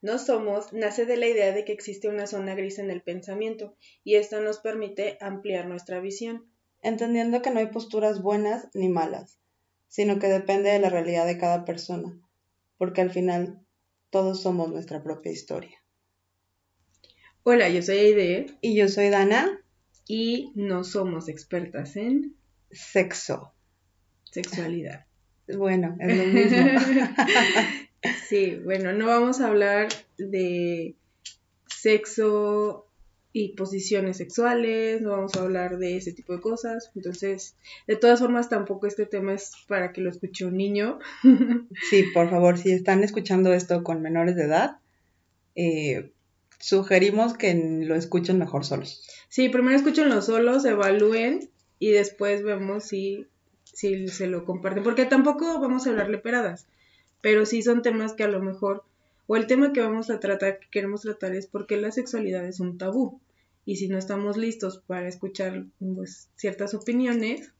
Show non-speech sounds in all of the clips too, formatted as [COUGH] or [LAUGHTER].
no somos nace de la idea de que existe una zona gris en el pensamiento y esto nos permite ampliar nuestra visión. Entendiendo que no hay posturas buenas ni malas, sino que depende de la realidad de cada persona, porque al final todos somos nuestra propia historia. Hola, yo soy Aide. Y yo soy Dana. Y no somos expertas en sexo. Sexualidad. Bueno, es lo mismo. [LAUGHS] sí, bueno, no vamos a hablar de sexo y posiciones sexuales, no vamos a hablar de ese tipo de cosas. Entonces, de todas formas, tampoco este tema es para que lo escuche un niño. [LAUGHS] sí, por favor, si están escuchando esto con menores de edad, eh, sugerimos que lo escuchen mejor solos. Sí, primero escúchenlo solos, evalúen y después vemos si, si se lo comparten. Porque tampoco vamos a hablarle peradas, pero sí son temas que a lo mejor, o el tema que vamos a tratar, que queremos tratar es por qué la sexualidad es un tabú. Y si no estamos listos para escuchar pues, ciertas opiniones,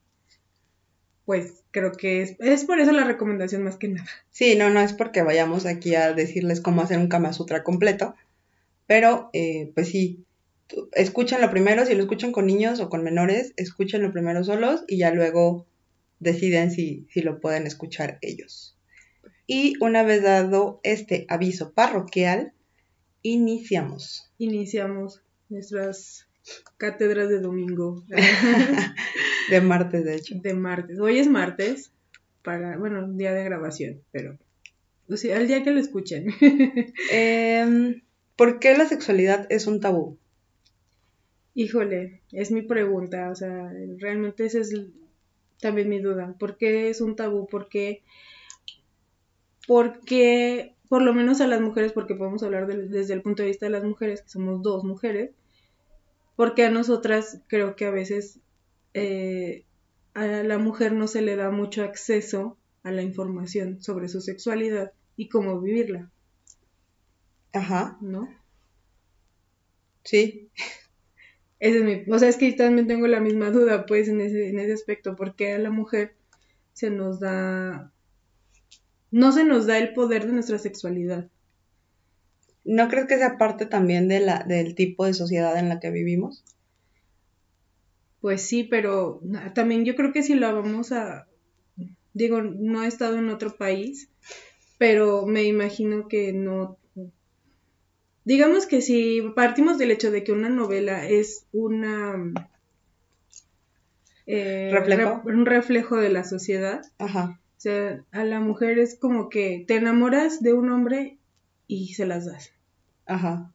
pues creo que es, es por eso la recomendación más que nada. Sí, no, no es porque vayamos aquí a decirles cómo hacer un Kama Sutra completo, pero eh, pues sí, escúchenlo primero, si lo escuchan con niños o con menores, escúchenlo primero solos y ya luego deciden si, si lo pueden escuchar ellos. Y una vez dado este aviso parroquial, iniciamos. Iniciamos nuestras cátedras de domingo. [LAUGHS] de martes, de hecho. De martes. Hoy es martes, para, bueno, día de grabación, pero, o sea, al día que lo escuchen. [LAUGHS] Em, ¿Por qué la sexualidad es un tabú? Híjole, es mi pregunta, o sea, realmente esa es también mi duda. ¿Por qué es un tabú? ¿Por qué? Porque, por lo menos a las mujeres, porque podemos hablar desde el punto de vista de las mujeres, que somos dos mujeres, porque a nosotras creo que a veces eh, a la mujer no se le da mucho acceso a la información sobre su sexualidad y cómo vivirla. Ajá. ¿No? Sí. Ese es mi, o sea, es que también tengo la misma duda, pues, en ese, en ese aspecto, porque a la mujer se nos da, no se nos da el poder de nuestra sexualidad. ¿No crees que sea parte también de la, del tipo de sociedad en la que vivimos? Pues sí, pero también yo creo que si lo vamos a, digo, no he estado en otro país, pero me imagino que no Digamos que si partimos del hecho de que una novela es una eh, un reflejo de la sociedad, Ajá. o sea, a la mujer es como que te enamoras de un hombre y se las das. Ajá.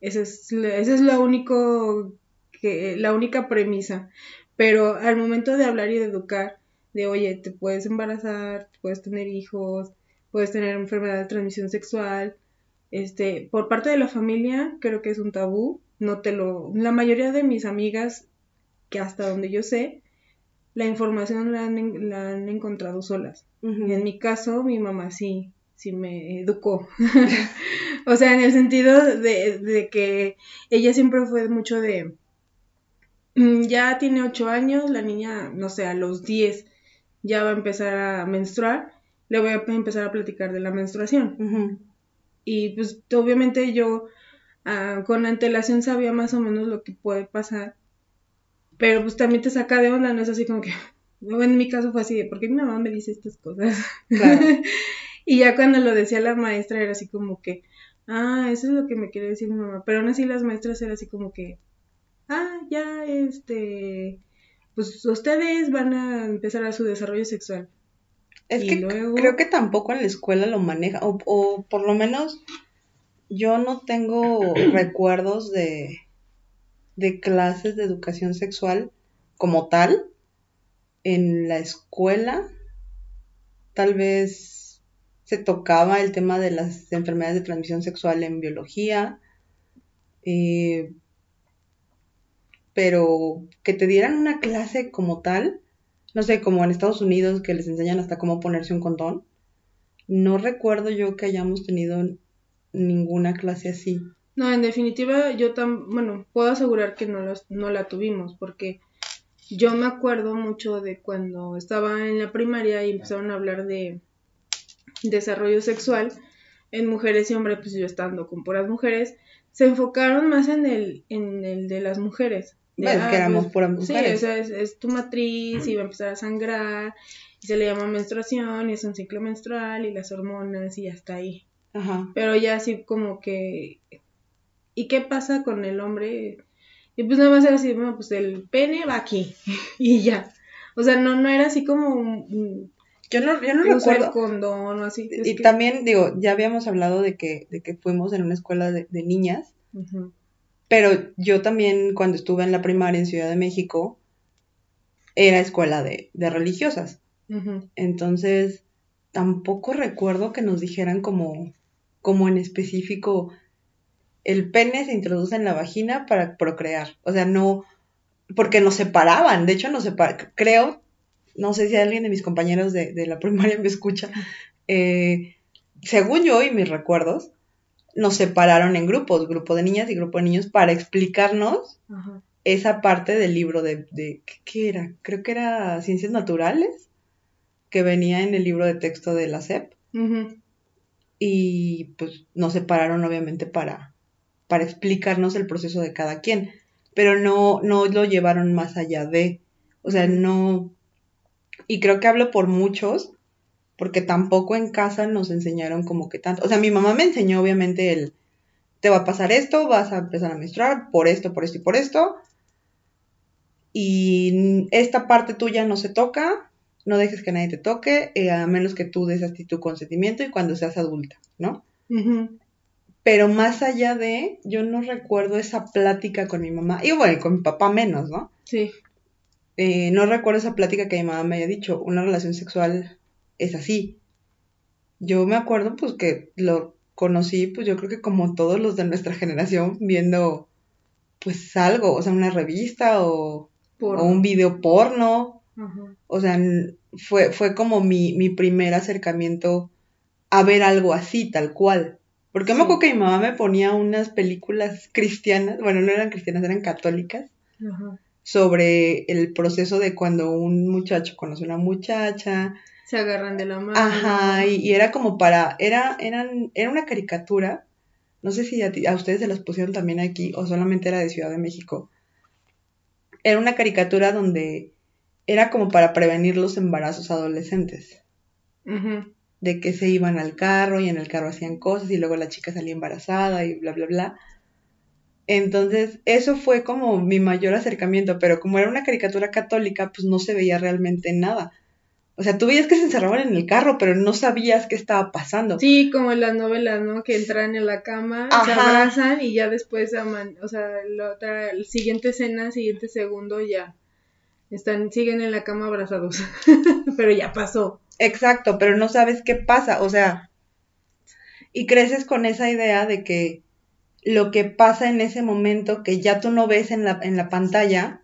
Esa es, esa es la único que, la única premisa. Pero al momento de hablar y de educar, de oye, te puedes embarazar, puedes tener hijos, puedes tener enfermedad de transmisión sexual, este, por parte de la familia creo que es un tabú, no te lo, la mayoría de mis amigas, que hasta donde yo sé, la información la han, la han encontrado solas. En mi caso, mi mamá sí, sí me educó. [LAUGHS] o sea, en el sentido de, de, que ella siempre fue mucho de, mm, ya tiene ocho años, la niña, no sé, a los diez ya va a empezar a menstruar, le voy a empezar a platicar de la menstruación. Y pues obviamente yo ah, con antelación sabía más o menos lo que puede pasar. Pero pues también te saca de onda, no es así como que, [LAUGHS] en mi caso fue así de, ¿por qué mi mamá me dice estas cosas? [LAUGHS] y ya cuando lo decía la maestra era así como que, ah, eso es lo que me quiere decir mi mamá. Pero aún así las maestras eran así como que, ah, ya, este, pues ustedes van a empezar a su desarrollo sexual. Es que creo que tampoco en la escuela lo maneja, o, por lo menos yo no tengo [CLEARS THROAT] recuerdos de, de clases de educación sexual como tal en la escuela. Tal vez se tocaba el tema de las enfermedades de transmisión sexual en biología, eh, pero que te dieran una clase como tal, no sé, como en Estados Unidos que les enseñan hasta cómo ponerse un condón. No recuerdo yo que hayamos tenido ninguna clase así. No, en definitiva, yo tan, bueno, puedo asegurar que no, no la tuvimos, porque yo me acuerdo mucho de cuando estaba en la primaria y empezaron a hablar de desarrollo sexual, en mujeres y hombres, pues yo estando con puras mujeres, se enfocaron más en el, en el de las mujeres. Bueno, que ah, éramos pues, puras mujeres. Sí, o sea, es, tu matriz y va a empezar a sangrar, y se le llama menstruación, y es un ciclo menstrual, y las hormonas, y hasta ahí. Ajá. Pero ya así como que... ¿Y qué pasa con el hombre? Y pues nada más era así, bueno, pues el pene va aquí, [LAUGHS] y ya. O sea, no, no era así como un, yo no, yo no recuerdo. condón o así. Y también, digo, ya habíamos hablado de que, de que fuimos en una escuela de, niñas, pero yo también cuando estuve en la primaria en Ciudad de México, era escuela de, de religiosas. Entonces, tampoco recuerdo que nos dijeran como, como en específico, el pene se introduce en la vagina para procrear. O sea, no, porque nos separaban, de hecho nos separaban, creo, no sé si alguien de mis compañeros de, la primaria me escucha, eh, según yo y mis recuerdos, nos separaron en grupos, grupo de niñas y grupo de niños, para explicarnos esa parte del libro de, de, ¿qué era? Creo que era Ciencias Naturales, que venía en el libro de texto de la SEP. Y pues nos separaron obviamente para, para explicarnos el proceso de cada quien, pero no, no lo llevaron más allá de, o sea, no, y creo que hablo por muchos, porque tampoco en casa nos enseñaron como que tanto. O sea, mi mamá me enseñó obviamente el, te va a pasar esto, vas a empezar a menstruar por esto, por esto y por esto. Y esta parte tuya no se toca, no dejes que nadie te toque, eh, a menos que tú des a ti tu consentimiento y cuando seas adulta, ¿no? Pero más allá de, yo no recuerdo esa plática con mi mamá, y bueno, con mi papá menos, ¿no? Sí. Eh, no recuerdo esa plática que mi mamá me había dicho, una relación sexual es así. Yo me acuerdo pues que lo conocí pues yo creo que como todos los de nuestra generación viendo pues algo, o sea, una revista o, un video porno. O sea, fue, fue como mi, mi primer acercamiento a ver algo así, tal cual. Porque me acuerdo que mi mamá me ponía unas películas cristianas, bueno, no eran cristianas, eran católicas, sobre el proceso de cuando un muchacho conoce a una muchacha. Se agarran de la mano. Ajá, y, era como para, era, eran, era una caricatura, no sé si a, a, ustedes se las pusieron también aquí o solamente era de Ciudad de México. Era una caricatura donde era como para prevenir los embarazos adolescentes. De que se iban al carro y en el carro hacían cosas y luego la chica salía embarazada y bla, bla, bla. Entonces, eso fue como mi mayor acercamiento, pero como era una caricatura católica, pues no se veía realmente nada. O sea, tú veías que se encerraban en el carro, pero no sabías qué estaba pasando. Sí, como en las novelas, ¿no? Que entran en la cama, se abrazan y ya después, aman, o sea, la otra, siguiente escena, siguiente segundo, ya están, siguen en la cama abrazados. [LAUGHS] pero ya pasó. Exacto, pero no sabes qué pasa, o sea, y creces con esa idea de que lo que pasa en ese momento que ya tú no ves en la, en la pantalla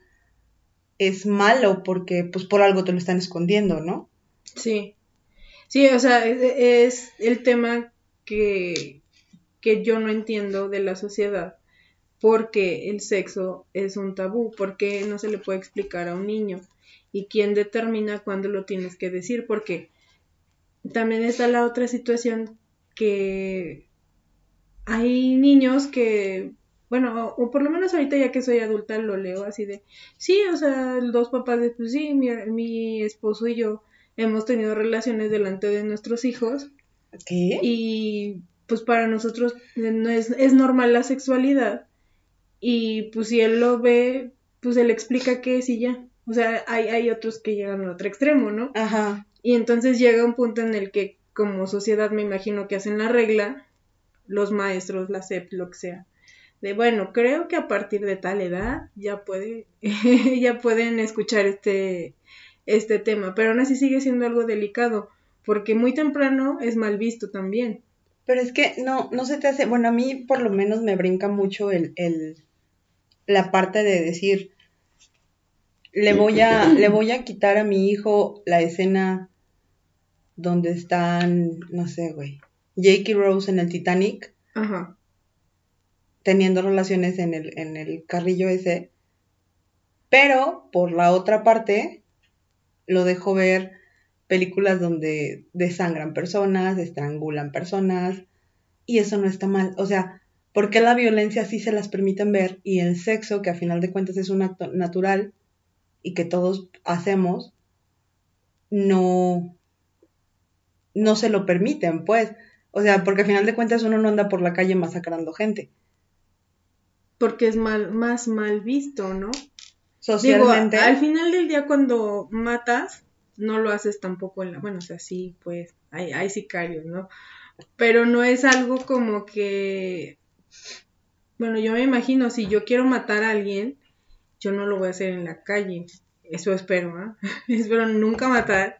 es malo porque pues por algo te lo están escondiendo, ¿no? Sí. Sí, o sea, e, e, es, el tema que, que yo no entiendo de la sociedad porque el sexo es un tabú, porque no se le puede explicar a un niño y quién determina cuándo lo tienes que decir, porque también está la otra situación que hay niños que, bueno, o, por lo menos ahorita ya que soy adulta lo leo así de, sí, o sea, dos papás de, pues sí, mi, mi esposo y yo hemos tenido relaciones delante de nuestros hijos. ¿Qué? Y pues para nosotros no es, es normal la sexualidad. Y pues si él lo ve, pues él explica qué es y ya. O sea, hay, hay otros que llegan al otro extremo, ¿no? Ajá. Y entonces llega un punto en el que como sociedad me imagino que hacen la regla los maestros, la SEP, lo que sea. De bueno, creo que a partir de tal edad ya puede, [LAUGHS] ya pueden escuchar este, este tema, pero aún así sigue siendo algo delicado, porque muy temprano es mal visto también. Pero es que no, no se te hace, bueno, a mí por lo menos me brinca mucho el, el la parte de decir, le voy a, le voy a quitar a mi hijo la escena donde están, no sé, güey, Jake y Rose en el Titanic, teniendo relaciones en el, en el carrillo ese, pero por la otra parte lo dejo ver películas donde desangran personas, estrangulan personas, Y eso no está mal. O sea, ¿por qué la violencia sí se las permiten ver y el sexo, que a final de cuentas es un acto natural y que todos hacemos, no, no se lo permiten, pues? O sea, porque a final de cuentas uno no anda por la calle masacrando gente. Porque es mal, más mal visto, ¿no? Socialmente. al final del día cuando matas, no lo haces tampoco en la... Bueno, o sea, sí, pues hay, hay sicarios, ¿no? Pero no es algo como que... Bueno, yo me imagino, si yo quiero matar a alguien, yo no lo voy a hacer en la calle. Eso espero, ¿ah? [LAUGHS] espero nunca matar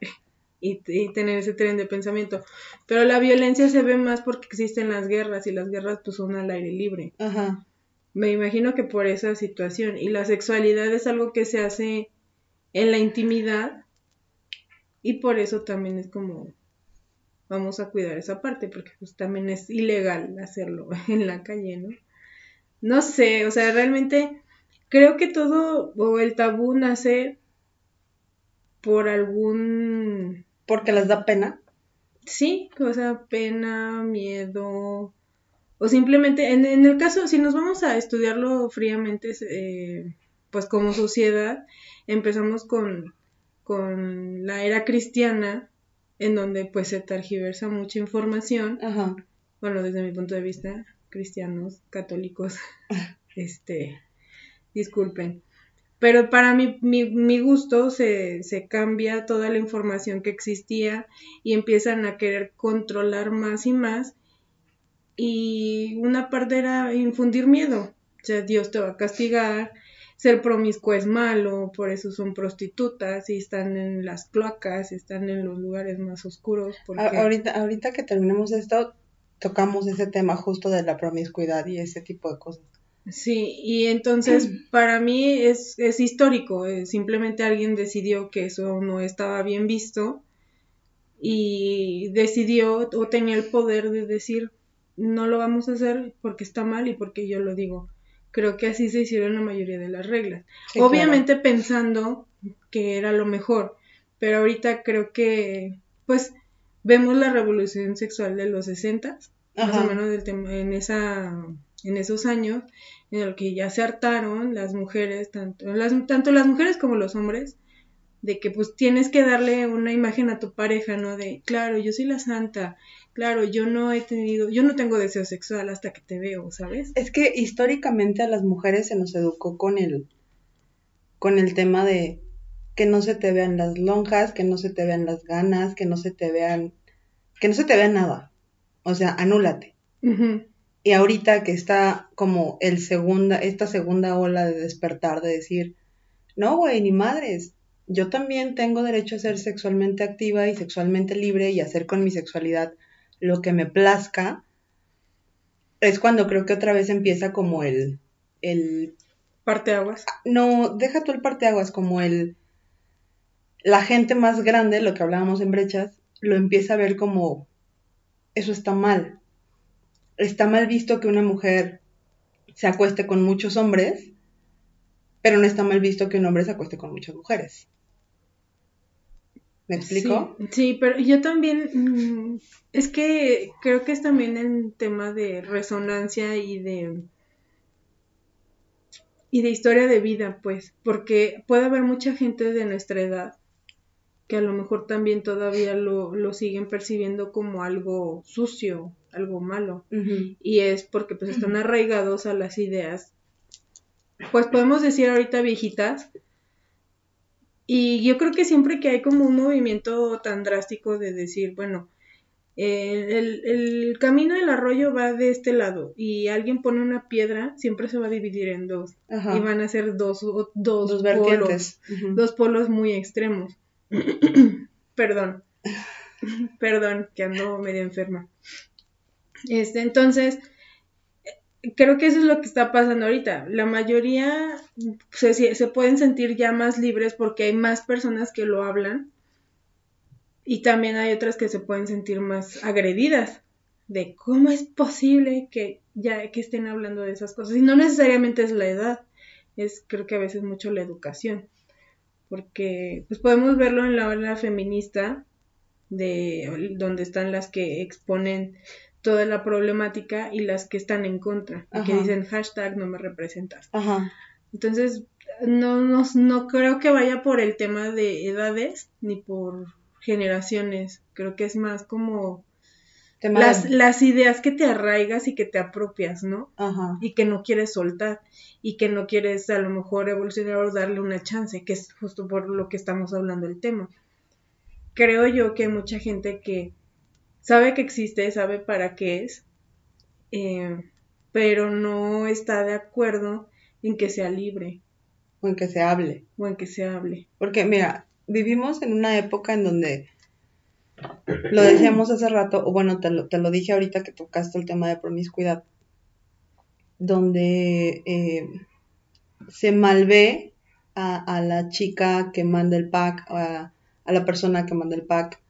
y, tener ese tren de pensamiento. Pero la violencia se ve más porque existen las guerras y las guerras pues son al aire libre. Ajá. Me imagino que por esa situación. Y la sexualidad es algo que se hace en la intimidad y por eso también es como vamos a cuidar esa parte porque pues también es ilegal hacerlo [LAUGHS] en la calle, ¿no? No sé, o sea, realmente creo que todo o el tabú nace por algún porque les da pena. Sí, o sea, pena, miedo, o simplemente, en, el caso, si nos vamos a estudiarlo fríamente, eh, pues como sociedad, empezamos con, con la era cristiana, en donde pues se tergiversa mucha información. Ajá. Bueno, desde mi punto de vista, cristianos, católicos, [LAUGHS] este, disculpen. Pero para mi, mi, gusto se, se, cambia toda la información que existía y empiezan a querer controlar más y más. Y una parte era infundir miedo. O sea, Dios te va a castigar, ser promiscuo es malo, por eso son prostitutas y están en las cloacas, están en los lugares más oscuros. Ahorita, ahorita que terminemos esto, tocamos ese tema justo de la promiscuidad y ese tipo de cosas. Sí, y entonces [CLEARS THROAT] para mí es, es histórico, eh, simplemente alguien decidió que eso no estaba bien visto y decidió o tenía el poder de decir no lo vamos a hacer porque está mal y porque yo lo digo. Creo que así se hicieron la mayoría de las reglas. Obviamente pensando que era lo mejor, pero ahorita creo que pues vemos la revolución sexual de los 60, más o menos del en esa en esos años en el que ya se hartaron las mujeres, tanto las, tanto las mujeres como los hombres, de que pues tienes que darle una imagen a tu pareja, ¿no? De, claro, yo soy la santa, claro, yo no he tenido, yo no tengo deseo sexual hasta que te veo, ¿sabes? Es que históricamente a las mujeres se nos educó con el, con el tema de que no se te vean las lonjas, que no se te vean las ganas, que no se te vean, que no se te vea nada. O sea, anúlate. Y ahorita que está como el segunda, esta segunda ola de despertar, de decir, no, güey, ni madres, yo también tengo derecho a ser sexualmente activa y sexualmente libre y hacer con mi sexualidad lo que me plazca, es cuando creo que otra vez empieza como el... el parteaguas. No, deja tú el parteaguas, como el... La gente más grande, lo que hablábamos en brechas, lo empieza a ver como eso está mal está mal visto que una mujer se acueste con muchos hombres, pero no está mal visto que un hombre se acueste con muchas mujeres. ¿Me explico? Sí, pero yo también, mm, es que creo que es también el tema de resonancia y de y de historia de vida, pues, porque puede haber mucha gente de nuestra edad que a lo mejor también todavía lo, lo siguen percibiendo como algo sucio, algo malo. Y es porque pues están arraigados a las ideas, pues podemos decir ahorita viejitas. Y yo creo que siempre que hay como un movimiento tan drástico de decir, bueno, el, el, camino del arroyo va de este lado y alguien pone una piedra, siempre se va a dividir en dos. Y van a ser dos, dos, dos polos, dos polos muy extremos. [CLEARS THROAT] Perdón. [LAUGHS] Perdón, que ando medio enferma. Este, entonces, creo que eso es lo que está pasando ahorita. La mayoría se, se pueden sentir ya más libres porque hay más personas que lo hablan y también hay otras que se pueden sentir más agredidas de cómo es posible que ya que estén hablando de esas cosas. Y no necesariamente es la edad, es creo que a veces mucho la educación porque pues podemos verlo en la ola feminista de donde están las que exponen toda la problemática y las que están en contra, que dicen hashtag no me representas. Ajá. Entonces, no, no, no creo que vaya por el tema de edades ni por generaciones, creo que es más como las, las, ideas que te arraigas y que te apropias, ¿no? Ajá. Y que no quieres soltar y que no quieres a lo mejor evolucionar o darle una chance, que es justo por lo que estamos hablando el tema. Creo yo que hay mucha gente que sabe que existe, sabe para qué es, eh, pero no está de acuerdo en que sea libre. O en que se hable. O en que se hable. Porque, mira, vivimos en una época en donde lo decíamos hace rato, o bueno, te lo, te lo dije ahorita que tocaste el tema de promiscuidad, donde eh, se malvé a, a, la chica que manda el pack, a, a, la persona que manda el pack.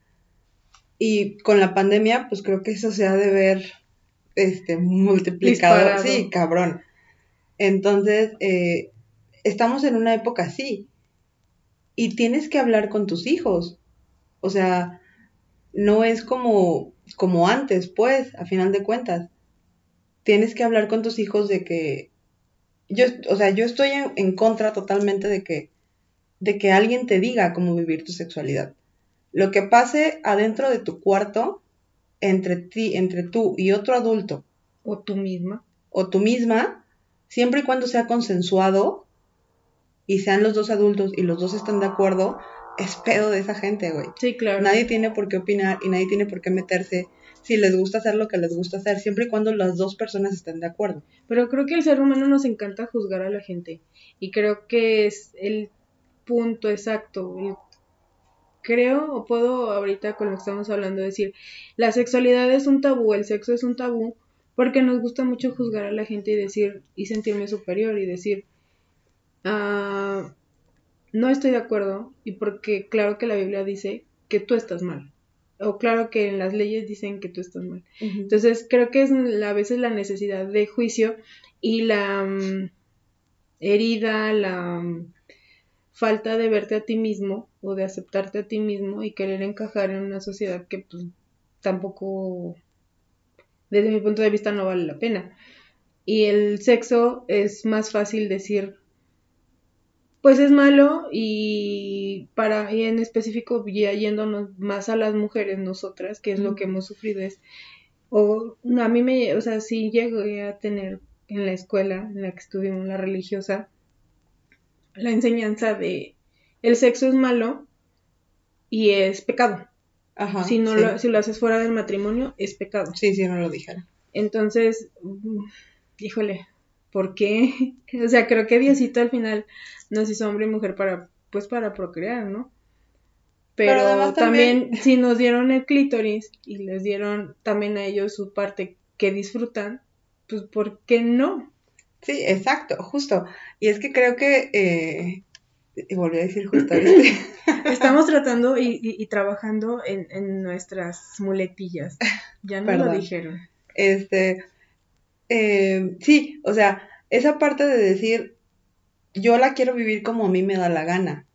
Y con la pandemia, pues creo que eso se ha de ver este, multiplicado. Sí, cabrón. Entonces, eh, estamos en una época así. Y tienes que hablar con tus hijos. O sea, no es como, como antes, pues, a final de cuentas. Tienes que hablar con tus hijos de que, yo, o sea, yo estoy en, contra totalmente de que, de que alguien te diga cómo vivir tu sexualidad. Lo que pase adentro de tu cuarto, entre ti, entre tú y otro adulto. O tú misma. O tú misma, siempre y cuando sea consensuado y sean los dos adultos y los dos están de acuerdo, es pedo de esa gente, güey. Sí, claro. Nadie tiene por qué opinar y nadie tiene por qué meterse si les gusta hacer lo que les gusta hacer, siempre y cuando las dos personas estén de acuerdo. Pero creo que el ser humano nos encanta juzgar a la gente y creo que es el punto exacto. Creo o puedo ahorita con lo que estamos hablando decir, la sexualidad es un tabú, el sexo es un tabú, porque nos gusta mucho juzgar a la gente y decir y sentirme superior y decir, ah, no estoy de acuerdo y porque claro que la Biblia dice que tú estás mal. O claro que en las leyes dicen que tú estás mal. Entonces creo que es a veces la necesidad de juicio y la mm, herida, la mm, falta de verte a ti mismo o de aceptarte a ti mismo y querer encajar en una sociedad que pues tampoco, desde mi punto de vista, no vale la pena. Y el sexo es más fácil decir pues es malo y para y en específico ya yéndonos más a las mujeres nosotras que es lo que hemos sufrido es o a mí me o sea sí llegué a tener en la escuela en la que estuvimos la religiosa la enseñanza de el sexo es malo y es pecado Ajá, si no lo, si lo haces fuera del matrimonio es pecado sí sí no lo dijera entonces mm, híjole ¿por qué? [LAUGHS] o sea creo que Diosito al final nos hizo hombre y mujer para, pues para procrear, ¿no? Pero, también, si nos dieron el clítoris y les dieron también a ellos su parte que disfrutan, pues ¿por qué no? Sí, exacto, justo. Y es que creo que, eh, y volví a decir justo, [LAUGHS] [LAUGHS] Estamos tratando y, trabajando en, nuestras muletillas. Ya no lo dijeron. Este, eh, sí, o sea, esa parte de decir, yo la quiero vivir como a mí me da la gana.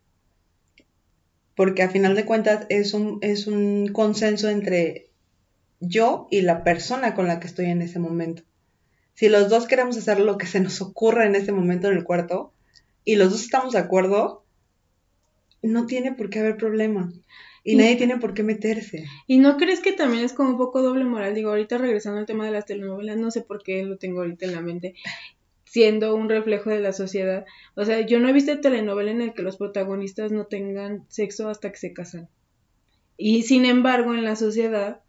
Porque a final de cuentas es un, es un consenso entre yo y la persona con la que estoy en ese momento. Si los dos queremos hacer lo que se nos ocurra en ese momento en el cuarto y los dos estamos de acuerdo, no tiene por qué haber problema. Y, nadie tiene por qué meterse. ¿Y no crees que también es como un poco doble moral? Digo, ahorita regresando al tema de las telenovelas, no sé por qué lo tengo ahorita en la mente siendo un reflejo de la sociedad. O sea, yo no he visto telenovela en el que los protagonistas no tengan sexo hasta que se casan. Y sin embargo, en la sociedad,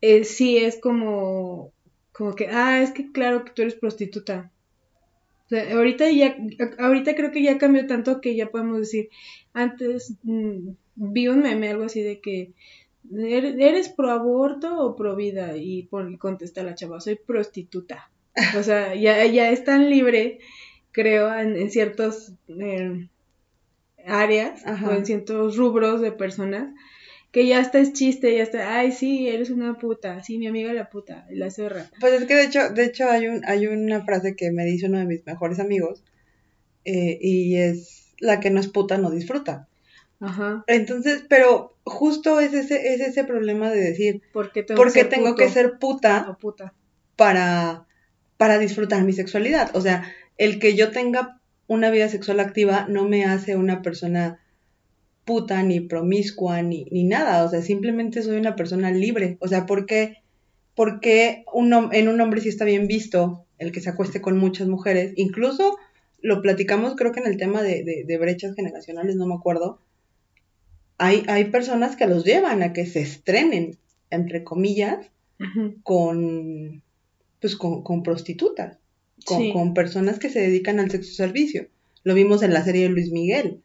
eh, sí es como, como que, ah, es que claro que tú eres prostituta. O sea, ahorita ya, ahorita creo que ya cambió tanto que ya podemos decir, antes mm, vi un meme, algo así de que, ¿eres pro aborto o pro vida? Y por, contesta la chava, soy prostituta. O sea, ya, ya es tan libre, creo, en, ciertos eh, áreas o en ciertos rubros de personas, que ya está es chiste, ya está, ay, sí, eres una puta, sí, mi amiga la puta, la zorra. Pues es que de hecho, de hecho hay, un, hay una frase que me dice uno de mis mejores amigos, eh, y es, la que no es puta no disfruta. Ajá. Entonces, pero justo es ese, es ese problema de decir, ¿por qué tengo, que, tengo que ser puta, puta, Para, para disfrutar mi sexualidad? O sea, el que yo tenga una vida sexual activa no me hace una persona puta, ni promiscua, ni, ni nada. O sea, simplemente soy una persona libre. O sea, ¿por qué, un, en un hombre sí está bien visto el que se acueste con muchas mujeres? Incluso lo platicamos creo que en el tema de, de, brechas generacionales, no me acuerdo. Hay, hay, personas que los llevan a que se estrenen, entre comillas, con, pues, con, prostitutas, con, con personas que se dedican al sexo servicio. Lo vimos en la serie de Luis Miguel.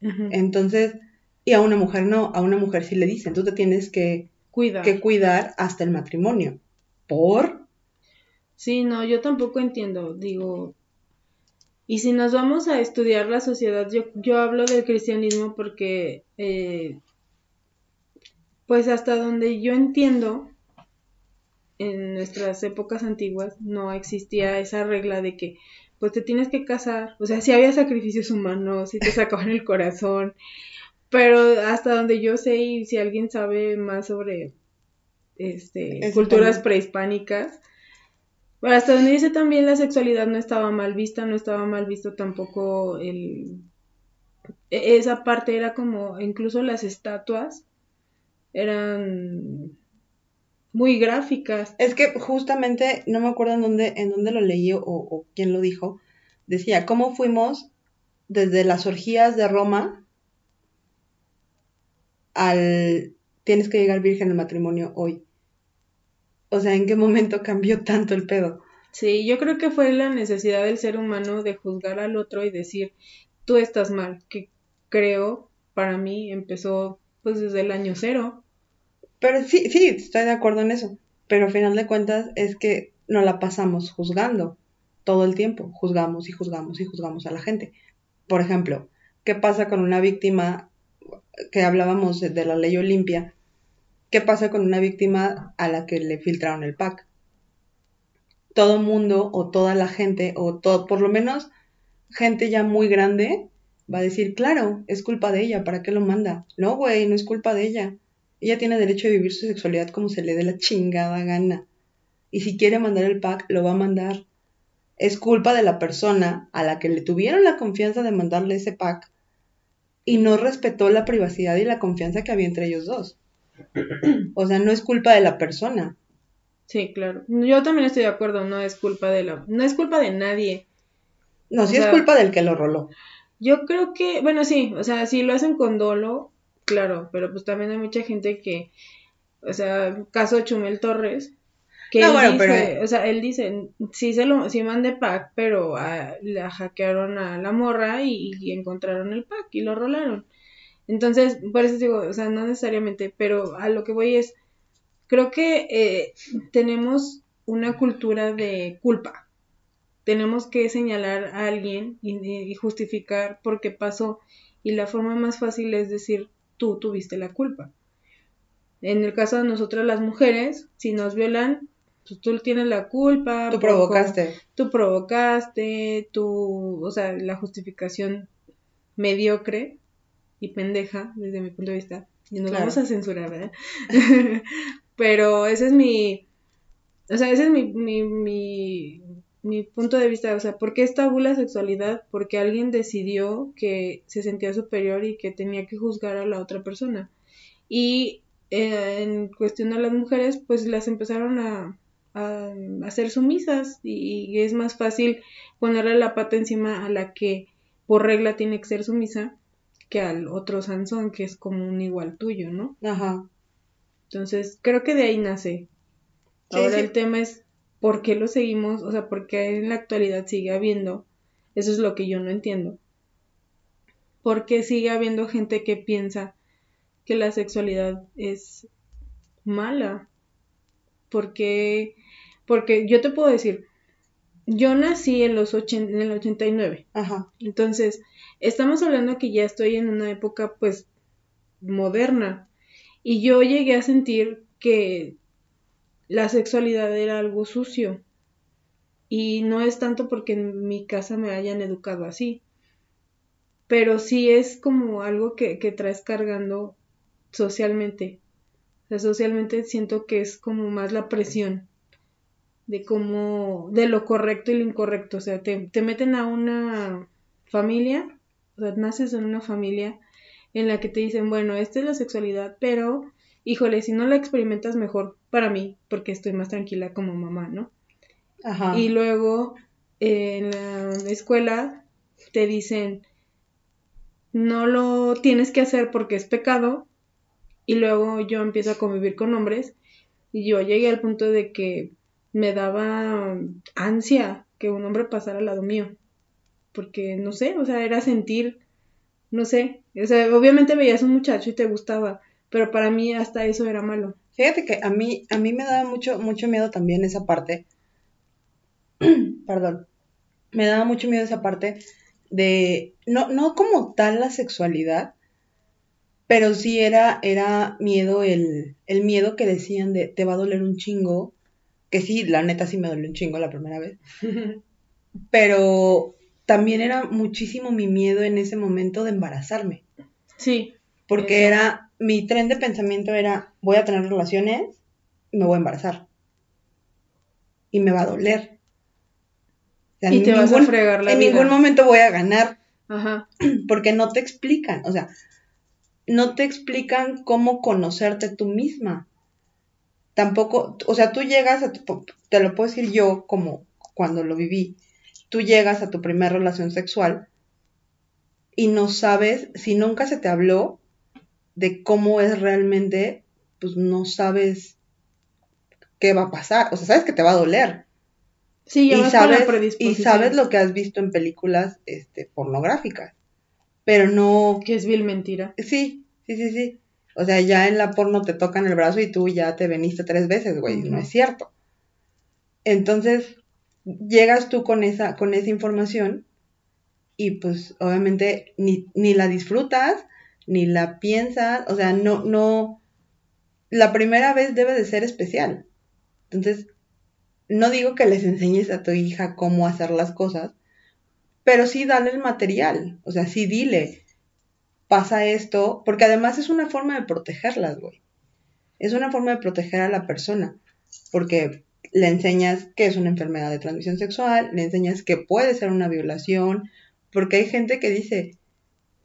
Entonces, y a una mujer no, a una mujer sí le dicen, tú te tienes que cuidar, que cuidar hasta el matrimonio. ¿Por? Sí, no, yo tampoco entiendo, digo, y si nos vamos a estudiar la sociedad, yo, yo hablo del cristianismo porque, eh, pues hasta donde yo entiendo, en nuestras épocas antiguas no existía esa regla de que pues te tienes que casar. O sea, si había sacrificios humanos, si te sacaban el corazón, pero hasta donde yo sé y si alguien sabe más sobre este, culturas prehispánicas, hasta donde dice también la sexualidad no estaba mal vista, no estaba mal visto tampoco el... E-, esa parte era como, incluso las estatuas eran muy gráficas. Es que justamente, no me acuerdo en dónde, en dónde lo leí o, o quién lo dijo, decía, ¿cómo fuimos desde las orgías de Roma al tienes que llegar virgen al matrimonio hoy? O sea, ¿en qué momento cambió tanto el pedo? Sí, yo creo que fue la necesidad del ser humano de juzgar al otro y decir, tú estás mal, que creo, para mí, empezó pues desde el año cero. Pero sí, sí, estoy de acuerdo en eso. Pero al final de cuentas es que no la pasamos juzgando todo el tiempo. Juzgamos y juzgamos y juzgamos a la gente. Por ejemplo, ¿qué pasa con una víctima que hablábamos de la ley Olimpia? ¿Qué pasa con una víctima a la que le filtraron el pack? Todo mundo o toda la gente o todo, por lo menos gente ya muy grande va a decir, claro, es culpa de ella, ¿para qué lo manda? No, güey, no es culpa de ella. Ella tiene derecho a vivir su sexualidad como se le dé la chingada gana. Y si quiere mandar el pack, lo va a mandar. Es culpa de la persona a la que le tuvieron la confianza de mandarle ese pack y no respetó la privacidad y la confianza que había entre ellos dos. O sea, no es culpa de la persona. Sí, claro. Yo también estoy de acuerdo, no es culpa de la no es culpa de nadie. No, sí es culpa del que lo roló. Yo creo que, bueno, sí, o sea, si lo hacen con dolo, claro, pero pues también hay mucha gente que, o sea, caso Chumel Torres, que él dice, o sea, él dice, sí se lo, sí mandé pack, pero ah, la hackearon a la morra y, encontraron el pack y lo rolaron. Entonces, por eso digo, o sea, no necesariamente, pero a lo que voy es, creo que eh, tenemos una cultura de culpa. Tenemos que señalar a alguien y, y justificar por qué pasó. Y la forma más fácil es decir, tú tuviste la culpa. En el caso de nosotras las mujeres, si nos violan, pues tú tienes la culpa. Tú provocaste. Tú provocaste, tú, o sea, la justificación mediocre y pendeja desde mi punto de vista. Y nos vamos a censurar, ¿verdad? [LAUGHS] Pero ese es mi, o sea, ese es mi, mi, mi, mi punto de vista, o sea, ¿por qué es tabú la sexualidad? Porque alguien decidió que se sentía superior y que tenía que juzgar a la otra persona. Y eh, en cuestión a las mujeres, pues las empezaron a, a, ser sumisas y, es más fácil ponerle la pata encima a la que por regla tiene que ser sumisa que al otro Sansón que es como un igual tuyo, ¿no? Ajá. Entonces, creo que de ahí nace. Ahora el tema es ¿por qué lo seguimos? O sea, ¿por qué en la actualidad sigue habiendo? Eso es lo que yo no entiendo. ¿Por qué sigue habiendo gente que piensa que la sexualidad es mala? Porque, porque yo te puedo decir, yo nací en, los en el 89. Ajá. Entonces, estamos hablando que ya estoy en una época pues moderna. Y yo llegué a sentir que la sexualidad era algo sucio. Y no es tanto porque en mi casa me hayan educado así, pero sí es como algo que, que traes cargando socialmente. O sea, socialmente siento que es como más la presión de cómo, de lo correcto y lo incorrecto. O sea, te, te meten a una familia, o sea, naces en una familia en la que te dicen, bueno, esta es la sexualidad, pero, híjole, si no la experimentas mejor para mí, porque estoy más tranquila como mamá, ¿no? Ajá. Y luego en la escuela te dicen, no lo tienes que hacer porque es pecado, y luego yo empiezo a convivir con hombres, y yo llegué al punto de que me daba ansia que un hombre pasara al lado mío, porque no sé, o sea, era sentir no sé, o sea, obviamente veías un muchacho y te gustaba, pero para mí hasta eso era malo. Fíjate que a mí, a mí me daba mucho, mucho miedo también esa parte, [CLEARS THROAT] perdón, me daba mucho miedo esa parte de, no, no como tal la sexualidad, pero sí era, era miedo el, el miedo que decían de te va a doler un chingo, que sí, la neta sí me dolió un chingo la primera vez, [LAUGHS] pero también era muchísimo mi miedo en ese momento de embarazarme. Sí. Porque era, mi tren de pensamiento era, voy a tener relaciones y me voy a embarazar. Y me va a doler. y te vas a fregar la En ningún momento voy a ganar. Ajá. [CLEARS THROAT] Porque no te explican, o sea, no te explican cómo conocerte tú misma. Tampoco, o sea, tú llegas a tu, te lo puedo decir yo como cuando lo viví tú llegas a tu primera relación sexual y no sabes, si nunca se te habló de cómo es realmente, pues no sabes qué va a pasar. O sea, sabes que te va a doler. Sí, y sabes, y sabes lo que has visto en películas este, pornográficas. Pero no. Que es vil mentira. Sí, sí, sí, sí. O sea, ya en la porno te tocan el brazo y tú ya te veniste tres veces, güey. No es cierto. Entonces, llegas tú con esa, con esa información y pues obviamente ni, ni la disfrutas, ni la piensas, o sea, no, no, la primera vez debe de ser especial. Entonces, no digo que les enseñes a tu hija cómo hacer las cosas, pero sí dale el material, o sea, sí dile, pasa esto, porque además es una forma de protegerlas, güey. Es una forma de proteger a la persona, porque le enseñas que es una enfermedad de transmisión sexual, le enseñas que puede ser una violación, porque hay gente que dice,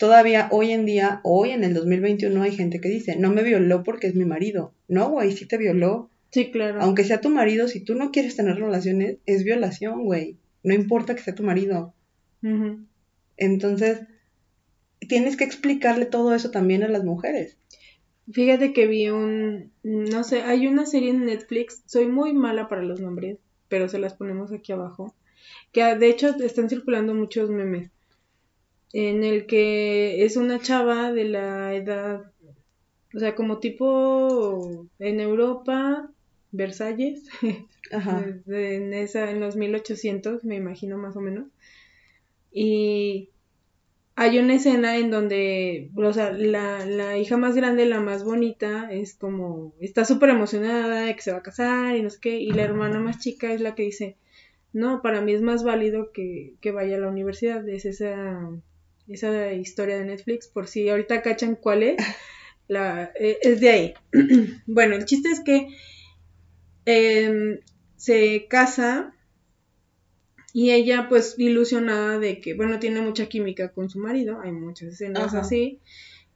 todavía hoy en día, hoy en el 2021 hay gente que dice, no me violó porque es mi marido. No, güey, sí te violó. Sí, claro. Aunque sea tu marido, si tú no quieres tener relaciones, es violación, güey. No importa que sea tu marido. Entonces, tienes que explicarle todo eso también a las mujeres. Fíjate que vi un, no sé, hay una serie en Netflix, soy muy mala para los nombres, pero se las ponemos aquí abajo, que de hecho están circulando muchos memes, en el que es una chava de la edad, o sea, como tipo en Europa, Versalles, [LAUGHS] Ajá. en, esa, en los 1800, me imagino más o menos, y hay una escena en donde, o sea, la, la hija más grande, la más bonita, es como, está súper emocionada de que se va a casar y no sé qué, y la hermana más chica es la que dice, no, para mí es más válido que, que vaya a la universidad, es esa, esa historia de Netflix, por si ahorita cachan cuál es, la, eh, es de ahí. [CLEARS THROAT] bueno, el chiste es que em, se casa y ella pues ilusionada de que, bueno, tiene mucha química con su marido, hay muchas escenas así.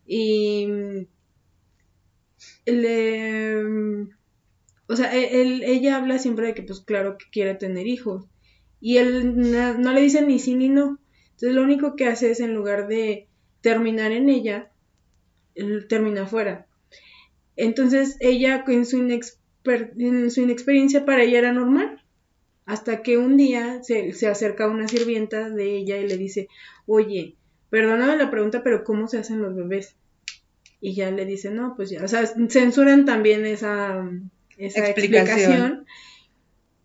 Y le, o sea, e, ella habla siempre de que pues claro que quiere tener hijos. Y él no le dice ni sí ni no. Entonces lo único que hace es en lugar de terminar en ella, termina fuera. Entonces ella en su, en su inexperiencia para ella era normal hasta que un día se, se acerca una sirvienta de ella y le dice, oye, perdóname la pregunta, pero ¿cómo se hacen los bebés? Y ya le dice, no, pues ya, o sea, censuran también esa, esa explicación.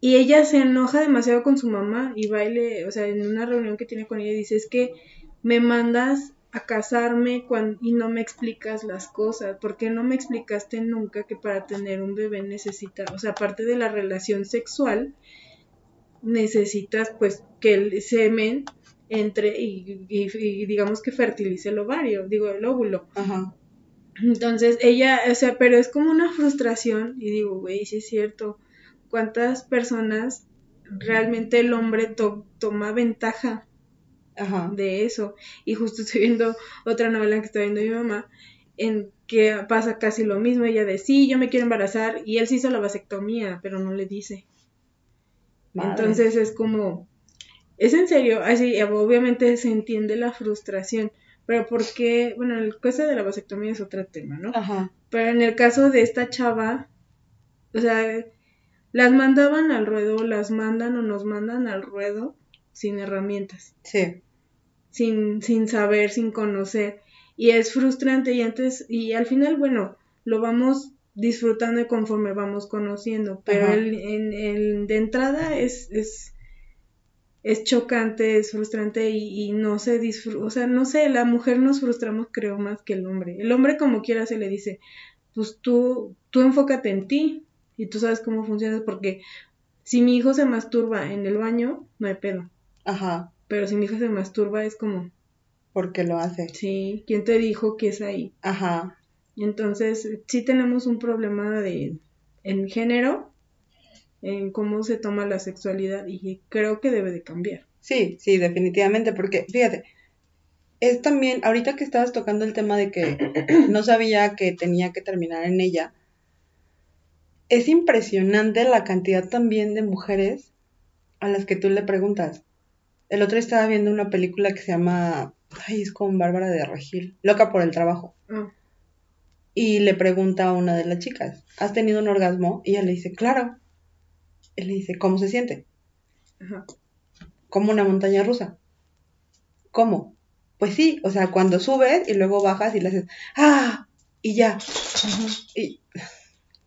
Y ella se enoja demasiado con su mamá y baile, o sea, en una reunión que tiene con ella dice, es que me mandas a casarme cuando, y no me explicas las cosas, ¿por qué no me explicaste nunca que para tener un bebé necesita, o sea, aparte de la relación sexual, necesitas pues que el semen entre y, digamos que fertilice el ovario, digo el óvulo. Ajá. Entonces ella, o sea, pero es como una frustración y digo, güey, sí es cierto, ¿cuántas personas realmente el hombre toma ventaja de eso? Y justo estoy viendo otra novela que está viendo mi mamá, en que pasa casi lo mismo, ella de sí, yo me quiero embarazar y él se hizo la vasectomía, pero no le dice. Entonces es como, es en serio, así obviamente se entiende la frustración, pero porque, bueno, el caso de la vasectomía es otro tema, ¿no? Ajá. Pero en el caso de esta chava, o sea, las mandaban al ruedo, las mandan o nos mandan al ruedo sin herramientas. Sí. Sin, sin saber, sin conocer. Y es frustrante y antes, y al final, bueno, lo vamos disfrutando conforme vamos conociendo, pero el, en, el, de entrada es, es es chocante, es frustrante y, no se disfruta, o sea, no sé, la mujer nos frustramos creo más que el hombre. El hombre como quiera se le dice, pues tú, tú enfócate en ti y tú sabes cómo funciona, porque si mi hijo se masturba en el baño, no hay pedo. Ajá. Pero si mi hijo se masturba es como... Porque lo hace. Sí, ¿quién te dijo que es ahí? Ajá. Entonces, sí tenemos un problema de en género en cómo se toma la sexualidad y creo que debe de cambiar. Sí, sí, definitivamente, porque fíjate, es también, ahorita que estabas tocando el tema de que [COUGHS] no sabía que tenía que terminar en ella, es impresionante la cantidad también de mujeres a las que tú le preguntas. El otro estaba viendo una película que se llama, ay, es con Bárbara de Regil, Loca por el Trabajo. Ah. Y le pregunta a una de las chicas, ¿has tenido un orgasmo? Y ella le dice, claro. Él le dice, ¿cómo se siente? Ajá. Como una montaña rusa. ¿Cómo? Pues sí, o sea, cuando subes y luego bajas y le haces, ¡ah! Y ya. Y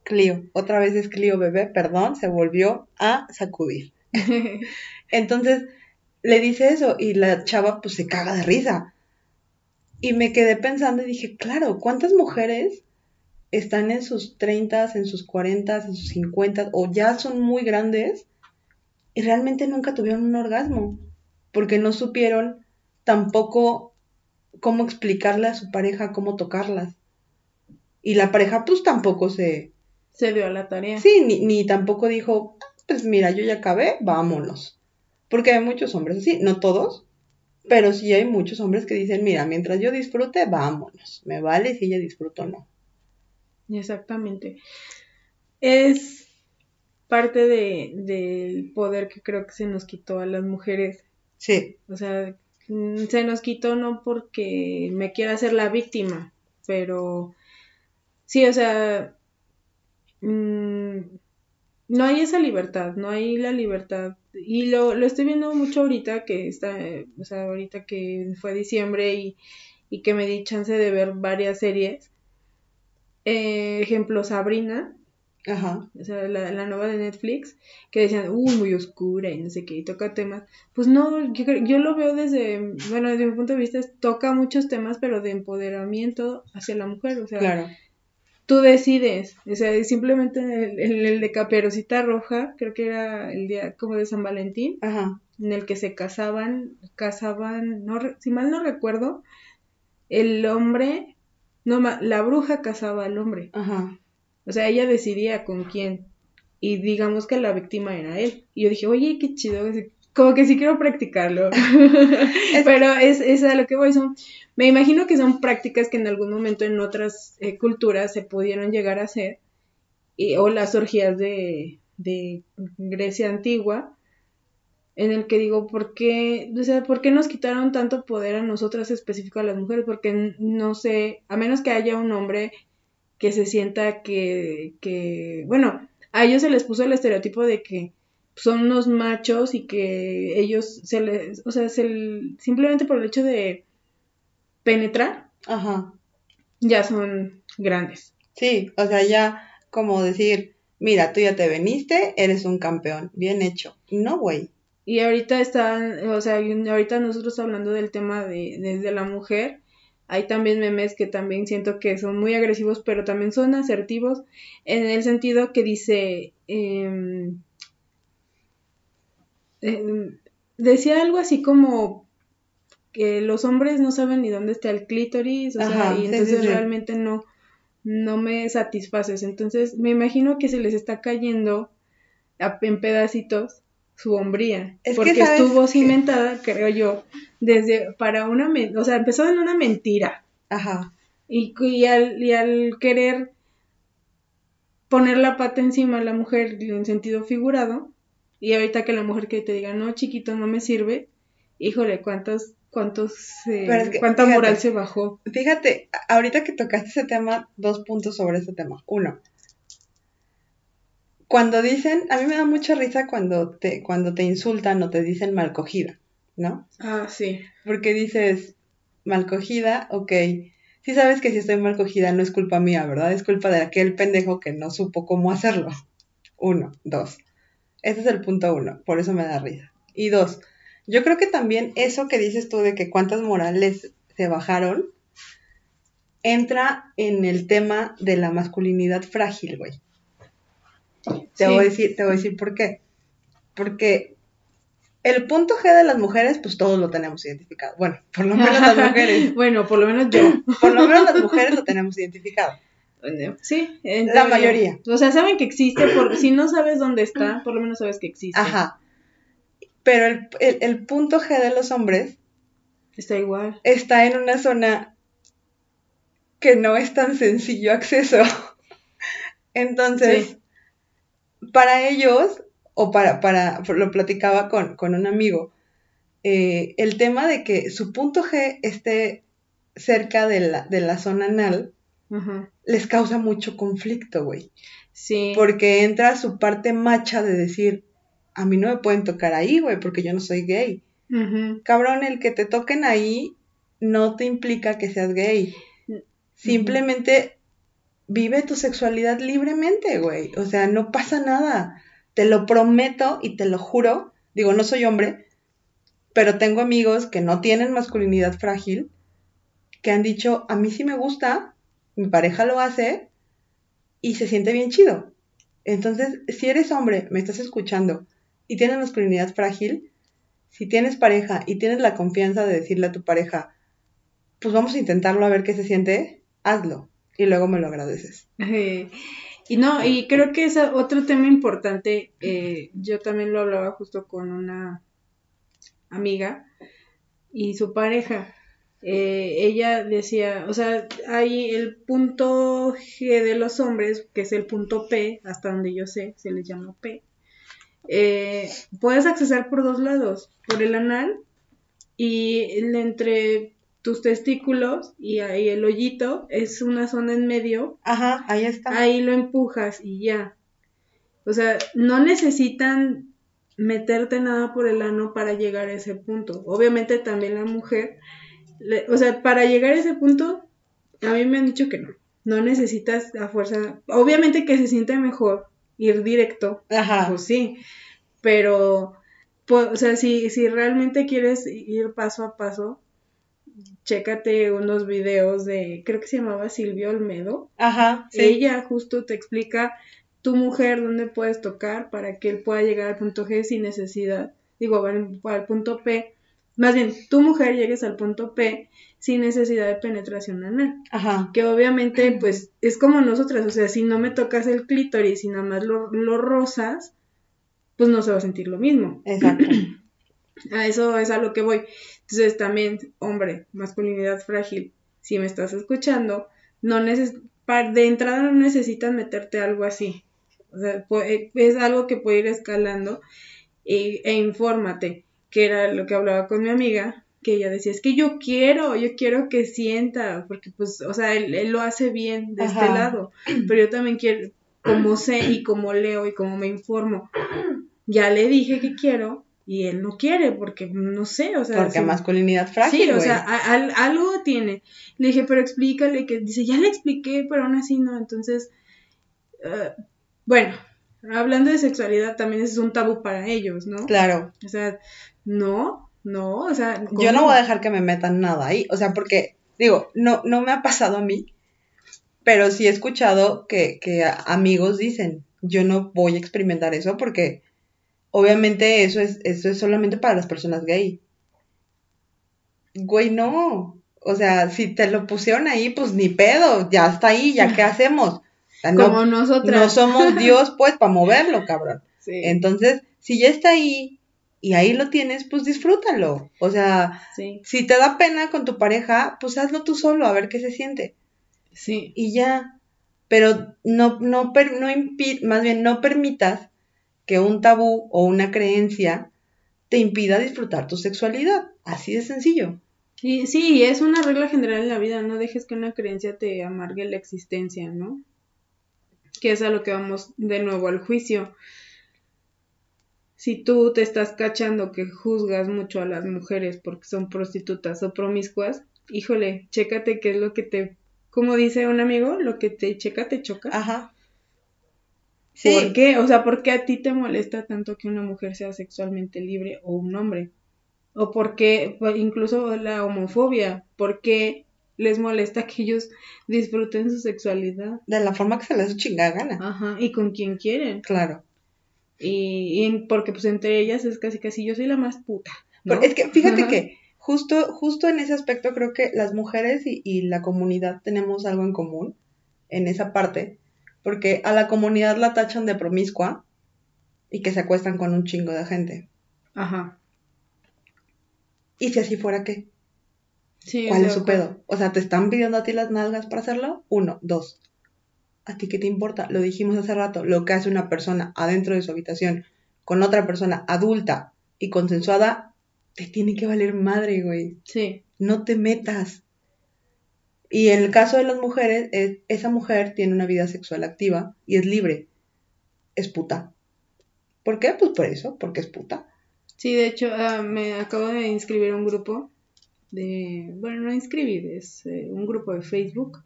Clio, otra vez es Clio bebé, perdón, se volvió a sacudir. [LAUGHS] Entonces le dice eso y la chava pues se caga de risa. Y me quedé pensando y dije, claro, ¿cuántas mujeres están en sus 30, en sus 40, en sus 50 o ya son muy grandes y realmente nunca tuvieron un orgasmo porque no supieron tampoco cómo explicarle a su pareja cómo tocarlas. Y la pareja pues tampoco se... Se dio a la tarea. Sí, ni, ni tampoco dijo, pues mira, yo ya acabé, vámonos. Porque hay muchos hombres así, no todos, pero sí hay muchos hombres que dicen, mira, mientras yo disfrute, vámonos. Me vale si ella disfruta o no. Exactamente. Es parte de, del poder que creo que se nos quitó a las mujeres. Sí. O sea, mm, se nos quitó no porque me quiera ser la víctima, pero sí, o sea, mm, no hay esa libertad, no hay la libertad. Y lo, lo estoy viendo mucho ahorita que está, o sea, ahorita que fue diciembre y, y que me di chance de ver varias series eh, ejemplo, Sabrina. Ajá. O sea, la, la, nueva de Netflix, que decían, uy, muy oscura y no sé qué, y toca temas. Pues no, yo, yo lo veo desde, bueno, desde mi punto de vista, toca muchos temas, pero de empoderamiento hacia la mujer. O sea, claro. Tú decides. O sea, simplemente el, el, de Caperucita Roja, creo que era el día como de San Valentín, Ajá. en el que se casaban, casaban, no, si mal no recuerdo, el hombre no, la bruja casaba al hombre. Ajá. O sea, ella decidía con quién. Y digamos que la víctima era él. Y yo dije, oye, qué chido. Como que sí quiero practicarlo. [LAUGHS] [LAUGHS] Pero es, es, a lo que voy. Son, me imagino que son prácticas que en algún momento en otras eh, culturas se pudieron llegar a hacer. Y, o las orgías de, de Grecia antigua en el que digo, ¿por qué, o sea, ¿por qué nos quitaron tanto poder a nosotras específico a las mujeres? Porque no sé, a menos que haya un hombre que se sienta que, que, bueno, a ellos se les puso el estereotipo de que son unos machos y que ellos se les, o sea, se, simplemente por el hecho de penetrar, Ajá. ya son grandes. Sí, o sea, ya como decir, mira, tú ya te veniste, eres un campeón, bien hecho. No, güey, y ahorita están, o sea, ahorita nosotros hablando del tema de, de, la mujer, hay también memes que también siento que son muy agresivos, pero también son asertivos en el sentido que dice, em, decía algo así como que los hombres no saben ni dónde está el clítoris, o sea, y entonces realmente no, no me satisfaces. Entonces, me imagino que se les está cayendo en pedacitos su hombría, porque estuvo cimentada, creo yo, desde para una, o sea, empezó en una mentira. Ajá. Y, y, al, y al querer poner la pata encima a la mujer en sentido figurado, y ahorita que la mujer que te diga, no, chiquito, no me sirve, híjole, cuántos, cuántos, eh, cuánta moral se bajó. Fíjate, ahorita que tocaste ese tema, dos puntos sobre ese tema. Uno, cuando dicen, a mí me da mucha risa cuando te, cuando te insultan o te dicen mal cogida, ¿no? Ah, sí. Porque dices, mal cogida, ok. Sí sabes que si estoy mal cogida no es culpa mía, ¿verdad? Es culpa de aquel pendejo que no supo cómo hacerlo. Uno, dos. Ese es el punto uno, por eso me da risa. Y dos, yo creo que también eso que dices tú de que cuántas morales se bajaron, entra en el tema de la masculinidad frágil, güey. Te, voy a decir, te voy a decir por qué. Porque el punto G de las mujeres, pues todos lo tenemos identificado. Bueno, por lo menos las [LAUGHS] mujeres. bueno, por lo menos yo. por lo menos las mujeres lo tenemos identificado. Sí, la mayoría. O sea, saben que existe, por, si no sabes dónde está, por lo menos sabes que existe. Ajá. Pero el, el punto G de los hombres está igual. Está en una zona que no es tan sencillo acceso. [LAUGHS] Entonces, para ellos, o para, para, lo platicaba con, un amigo, eh, el tema de que su punto G esté cerca de la, de la zona anal, les causa mucho conflicto, güey. Sí. Porque entra su parte macha de decir, a mí no me pueden tocar ahí, güey, porque yo no soy gay. Cabrón, el que te toquen ahí no te implica que seas gay. Simplemente vive tu sexualidad libremente, güey. O sea, no pasa nada. Te lo prometo y te lo juro. Digo, no soy hombre, pero tengo amigos que no tienen masculinidad frágil, que han dicho, a mí sí me gusta, mi pareja lo hace y se siente bien chido. Entonces, si eres hombre, me estás escuchando y tienes masculinidad frágil, si tienes pareja y tienes la confianza de decirle a tu pareja, pues vamos a intentarlo a ver qué se siente, hazlo y luego me lo agradeces. [LAUGHS] y no, y creo que es otro tema importante, eh, yo también lo hablaba justo con una amiga y su pareja. Eh, ella decía, o sea, hay el punto G de los hombres, que es el punto P, hasta donde yo sé, se les llama P. Eh, puedes accesar por dos lados, por el anal y entre tus testículos y ahí el hoyito es una zona en medio. Ajá, ahí está. Ahí lo empujas y ya. O sea, no necesitan meterte nada por el ano para llegar a ese punto. Obviamente también la mujer, o sea, para llegar a ese punto, a mí me han dicho que no. No necesitas a fuerza. Obviamente que se siente mejor ir directo. Ajá. Pues sí. Pero, pues, o sea, si, si realmente quieres ir paso a paso, chécate unos videos de, creo que se llamaba Silvia Olmedo. Ajá. Ella justo te explica tu mujer dónde puedes tocar para que él pueda llegar al punto G sin necesidad, digo, al punto P, más bien, tu mujer llegues al punto P sin necesidad de penetración anal. Ajá. Que obviamente, pues, es como nosotras, o sea, si no me tocas el clítoris y nada más lo, lo rozas, pues no se va a sentir lo mismo. Exacto. [CLEARS THROAT] A eso es a lo que voy. Entonces también, hombre, masculinidad frágil, si me estás escuchando, no neces de entrada no necesitas meterte algo así. O sea, eh, es algo que puede ir escalando e, e infórmate, que era lo que hablaba con mi amiga, que ella decía, es que yo quiero, yo quiero que sienta, porque pues, o sea, él, lo hace bien de este lado, pero yo también quiero, como sé y como leo y como me informo, ya le dije que quiero, y él no quiere porque no sé, o sea. Porque masculinidad frágil. Sí, o sea, algo tiene. Le dije, pero explícale que dice, ya le expliqué, pero aún así no. Entonces, eh, bueno, hablando de sexualidad también es un tabú para ellos, ¿no? Claro. O sea, no, no, o sea. Yo no voy a dejar que me metan nada ahí, o sea, porque, digo, no, no me ha pasado a mí, pero sí he escuchado que, que amigos dicen, yo no voy a experimentar eso porque Obviamente eso es, eso es solamente para las personas gay. Güey, no. O sea, si te lo pusieron ahí, pues ni pedo, ya está ahí, ya qué [LAUGHS] hacemos. Como nosotros. No somos [LAUGHS] Dios, pues, para moverlo, cabrón. Entonces, si ya está ahí y ahí lo tienes, pues disfrútalo. O sea, si te da pena con tu pareja, pues hazlo tú solo, a ver qué se siente. Sí. Y ya. Pero no, no, no más bien no permitas que un tabú o una creencia te impida disfrutar tu sexualidad. Así de sencillo. Sí, sí, es una regla general en la vida, no dejes que una creencia te amargue la existencia, ¿no? Que es a lo que vamos de nuevo al juicio. Si tú te estás cachando que juzgas mucho a las mujeres porque son prostitutas o promiscuas, híjole, chécate qué es lo que te, como dice un amigo, lo que te checa te choca. Ajá. Sí. ¿Por qué? O sea, ¿por qué a ti te molesta tanto que una mujer sea sexualmente libre o un hombre? O por qué, incluso la homofobia, ¿por qué les molesta que ellos disfruten su sexualidad? De la forma que se les chinga gana. Ajá, y con quien quieren. Claro. Y, porque pues entre ellas es casi casi yo soy la más puta. es que fíjate que justo, justo en ese aspecto creo que las mujeres y la comunidad tenemos algo en común en esa parte porque a la comunidad la tachan de promiscua y que se acuestan con un chingo de gente. Ajá. ¿Y si así fuera qué? Sí, ¿Cuál es su pedo? O sea, ¿te están pidiendo a ti las nalgas para hacerlo? Uno, dos. ¿A ti qué te importa? Lo dijimos hace rato, lo que hace una persona adentro de su habitación con otra persona adulta y consensuada, te tiene que valer madre, güey. Sí. No te metas. Y en el caso de las mujeres, esa mujer tiene una vida sexual activa y es libre. Es puta. ¿Por qué? Pues por eso, porque es puta. Sí, de hecho, ah, me acabo de inscribir a un grupo de, bueno, no inscribir, es eh, un grupo de Facebook,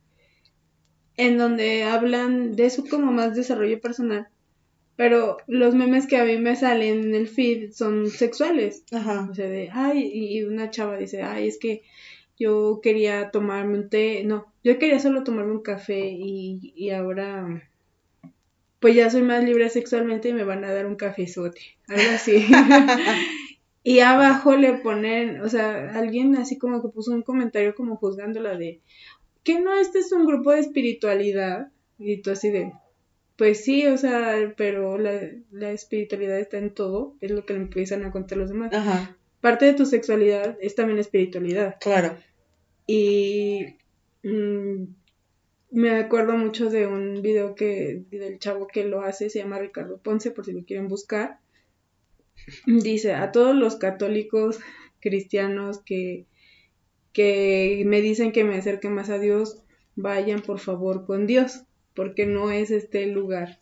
en donde hablan de eso como más desarrollo personal, pero los memes que a mí me salen en el feed son sexuales. Ajá. O sea, de, ay, y una chava dice, ay, es que yo quería tomarme un té, no, yo quería solo tomarme un café y, y ahora pues ya soy más libre sexualmente y me van a dar un cafezote, algo así. [LAUGHS] y abajo le ponen, o sea, alguien así como que puso un comentario como juzgándola de, que no, este es un grupo de espiritualidad, y tú así de, pues sí, o sea, pero la, la espiritualidad está en todo, es lo que le empiezan a contar los demás. Ajá. Parte de tu sexualidad es también espiritualidad. Claro. Y mm, me acuerdo mucho de un video que del chavo que lo hace, se llama Ricardo Ponce, por si lo quieren buscar. Dice, a todos los católicos [LAUGHS] cristianos que, que me dicen que me acerque más a Dios, vayan por favor con Dios, porque no es este el lugar.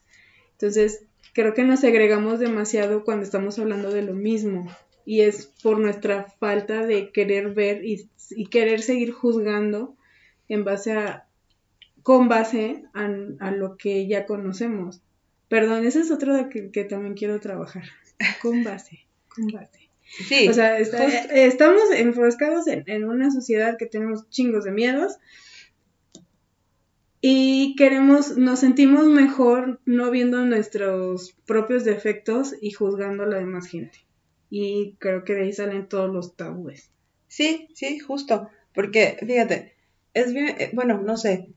Entonces, creo que nos segregamos demasiado cuando estamos hablando de lo mismo y es por nuestra falta de querer ver y, querer seguir juzgando en base a, con base a, lo que ya conocemos. Perdón, ese es otro de que, también quiero trabajar. Con base, con base. Sí. O sea, estamos enfrascados en, en, una sociedad que tenemos chingos de miedos y queremos, nos sentimos mejor no viendo nuestros propios defectos y juzgando a la demás gente y creo que de ahí salen todos los tabúes. Sí, sí, justo, porque fíjate, es bien, eh, bueno, no sé,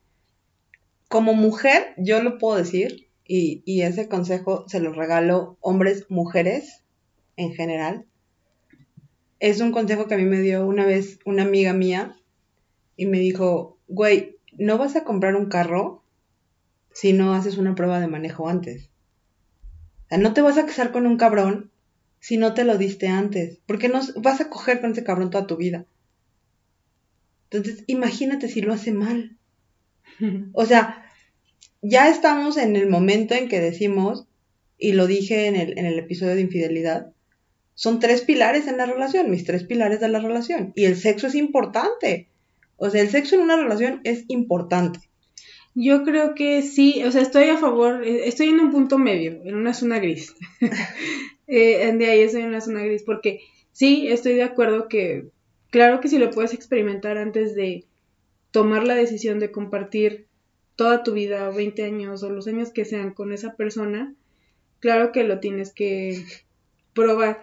como mujer yo lo puedo decir y, y ese consejo se lo regalo hombres, mujeres en general. Es un consejo que a mí me dio una vez una amiga mía y me dijo, güey, no vas a comprar un carro si no haces una prueba de manejo antes. O sea, no te vas a casar con un cabrón si no te lo diste antes? Porque no vas a coger con ese cabrón toda tu vida. Entonces, imagínate si lo hace mal. [LAUGHS] O sea, ya estamos en el momento en que decimos, y lo dije en el, en el episodio de infidelidad, son tres pilares en la relación, mis tres pilares de la relación. Y el sexo es importante. O sea, el sexo en una relación es importante. Yo creo que sí, o sea, estoy a favor, eh, estoy en un punto medio, en una zona gris. [LAUGHS] eh, de ahí estoy en una zona gris, porque sí, estoy de acuerdo que, claro que si lo puedes experimentar antes de tomar la decisión de compartir toda tu vida, 20 años o los años que sean con esa persona, claro que lo tienes que probar.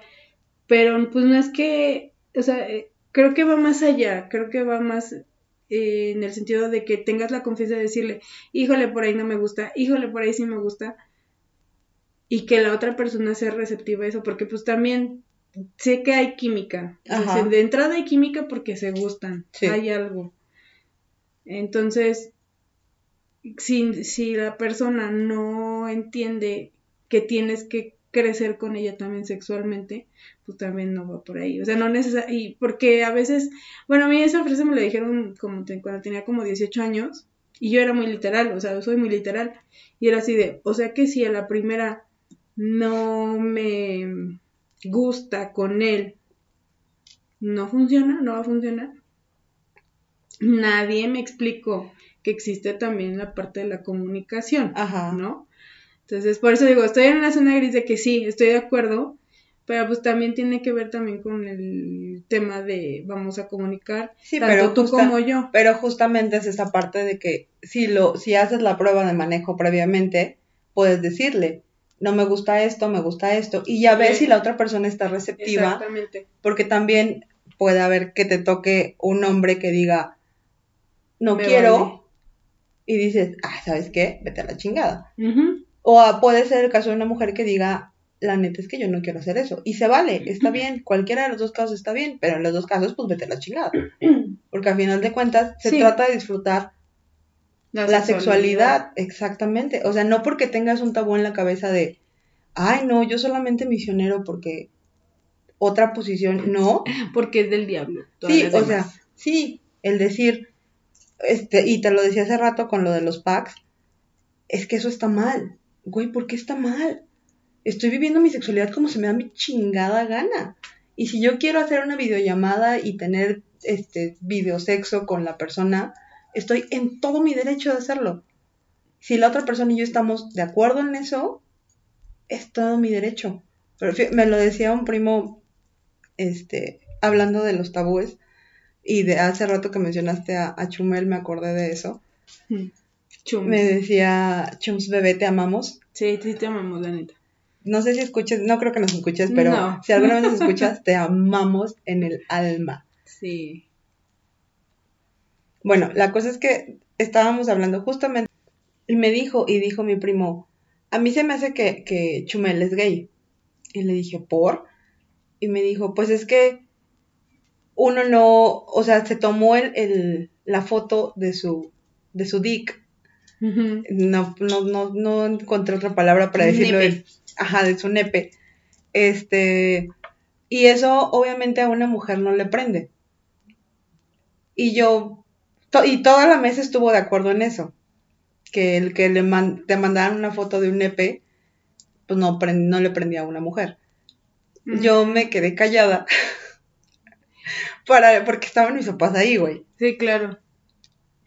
Pero pues no es que, o sea, eh, creo que va más allá, creo que va más eh, en el sentido de que tengas la confianza de decirle, híjole, por ahí no me gusta, híjole, por ahí sí me gusta, y que la otra persona sea receptiva a eso, porque pues también sé que hay química, de entrada hay química porque se gustan, hay algo. Entonces, si, si la persona no entiende que tienes que crecer con ella también sexualmente, pues también no va por ahí. O sea, no necesariamente, porque a veces, bueno, a mí esa frase me la dijeron como cuando tenía como 18 años, y yo era muy literal, o sea, yo soy muy literal, y era así de, o sea que si a la primera no me gusta con él, no funciona, no va a funcionar. Nadie me explicó que existe también la parte de la comunicación, Ajá. ¿no? Entonces, por eso digo, estoy en una zona gris de que sí, estoy de acuerdo, pero pues también tiene que ver también con el tema de vamos a comunicar sí, tanto pero tú como yo. Pero justamente es esa parte de que si lo si haces la prueba de manejo previamente, puedes decirle, no me gusta esto, me gusta esto y ya ves si la otra persona está receptiva. Exactamente. Porque también puede haber que te toque un hombre que diga, "No quiero." y dices, ah, ¿sabes qué? Vete a la chingada. O puede ser el caso de una mujer que diga, la neta es que yo no quiero hacer eso. Y se vale, está bien, cualquiera de los dos casos está bien, pero en los dos casos, pues vete a la chingada. [CLEARS THROAT] Porque al final de cuentas, se trata de disfrutar la, sexualidad. exactamente. O sea, no porque tengas un tabú en la cabeza de, ay, no, yo solamente misionero porque otra posición, no. [LAUGHS] Porque es del diablo. Sí, o sea, sí, el decir, este, y te lo decía hace rato con lo de los packs, es que eso está mal. Güey, ¿por qué está mal? Estoy viviendo mi sexualidad como se me da mi chingada gana. Y si yo quiero hacer una videollamada y tener este videosexo con la persona, estoy en todo mi derecho de hacerlo. Si la otra persona y yo estamos de acuerdo en eso, es todo mi derecho. Pero me lo decía un primo, este, hablando de los tabúes, y de hace rato que mencionaste a, Chumel, me acordé de eso. Mm. Me decía, Chums bebé, te amamos. Sí, sí, te amamos, la neta. No sé si escuches, no creo que nos escuches, pero si alguna vez nos escuchas, te amamos en el alma. Sí. Bueno, la cosa es que estábamos hablando justamente, y me dijo, y dijo mi primo, a mí se me hace que, que Chumel es gay. Y le dije, ¿por? Y me dijo, pues es que uno no, o sea, se tomó el, la foto de su, de su dick. No, no, no, no encontré otra palabra para decirlo. ajá, de su nepe. Este, y eso obviamente a una mujer no le prende. Y yo, y toda la mesa estuvo de acuerdo en eso. Que el que le te mandaran una foto de un nepe, pues no, no le prendía a una mujer. Yo me quedé callada. [LAUGHS] para, porque estaban mis papás ahí, güey. Sí, claro.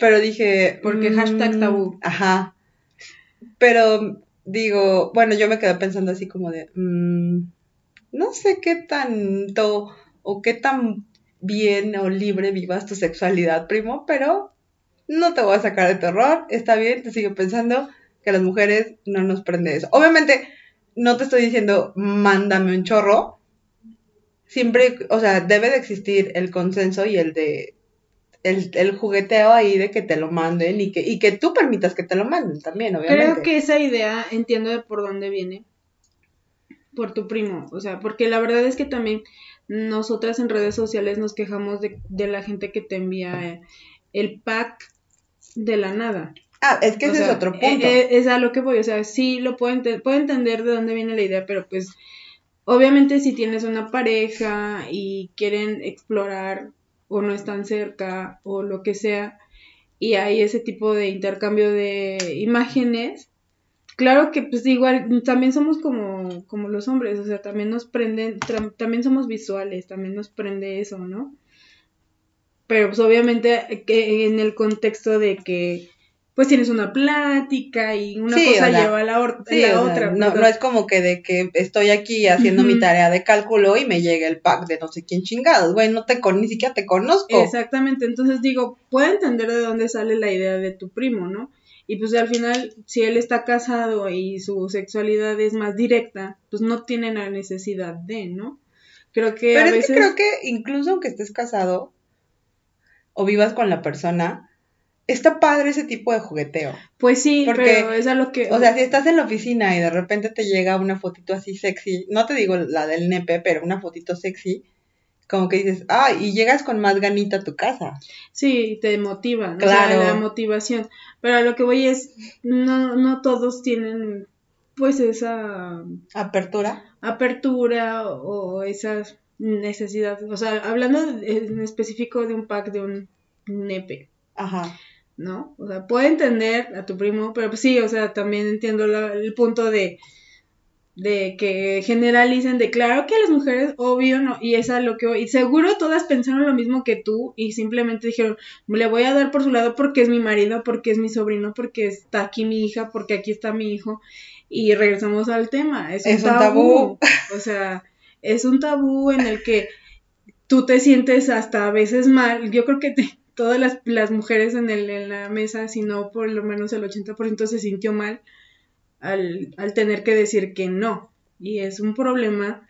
Pero dije. Porque hashtag mm, tabú. Ajá. Pero digo, bueno, yo me quedé pensando así como de. Mm, no sé qué tanto o qué tan bien o libre vivas tu sexualidad, primo, pero no te voy a sacar de terror. Está bien, te sigo pensando que a las mujeres no nos prende eso. Obviamente, no te estoy diciendo mándame un chorro, siempre, o sea, debe de existir el consenso y el de el, jugueteo ahí de que te lo manden y que, y que tú permitas que te lo manden también, obviamente. Creo que esa idea entiendo de por dónde viene. Por tu primo, o sea, porque la verdad es que también nosotras en redes sociales nos quejamos de, la gente que te envía el pack de la nada. Ah, es que ese es otro punto. Eh, eh, es a lo que voy, o sea, sí lo puedo, puedo entender de dónde viene la idea, pero pues Obviamente si tienes una pareja y quieren explorar o no están cerca o lo que sea y hay ese tipo de intercambio de imágenes, claro que pues igual también somos como, como los hombres, o sea, también nos prenden, también somos visuales, también nos prende eso, ¿no? Pero pues obviamente que en el contexto de que pues tienes una plática y una cosa lleva a la, otra. No, no, es como que de que estoy aquí haciendo mi tarea de cálculo y me llega el pack de no sé quién chingados, güey, no te con, ni siquiera te conozco. Exactamente, entonces digo, puedo entender de dónde sale la idea de tu primo, ¿no? Y pues al final, si él está casado y su sexualidad es más directa, pues no tiene la necesidad de, ¿no? Creo que Pero es que creo que incluso aunque estés casado o vivas con la persona, está padre ese tipo de jugueteo. Pues sí, pero es a lo que... O sea, si estás en la oficina y de repente te llega una fotito así sexy, no te digo la del nepe, pero una fotito sexy, como que dices, ah, y llegas con más ganita a tu casa. Sí, te motiva, claro. la motivación. Pero a lo que voy es, no, no todos tienen pues esa apertura. Apertura o, esas necesidades. O sea, hablando en específico de un pack de un nepe. Ajá. ¿No? O sea, puedo entender a tu primo, pero pues sí, o sea, también entiendo el punto de de que generalicen de claro que las mujeres, obvio, no, y es a lo que y seguro todas pensaron lo mismo que tú y simplemente dijeron, le voy a dar por su lado porque es mi marido, porque es mi sobrino, porque está aquí mi hija, porque aquí está mi hijo, y regresamos al tema, es, un, tabú. o sea, es un tabú en el que tú te sientes hasta a veces mal, yo creo que todas las, las mujeres en, el, en la mesa, si no por lo menos el 80% se sintió mal, al, al tener que decir que no. Y es un problema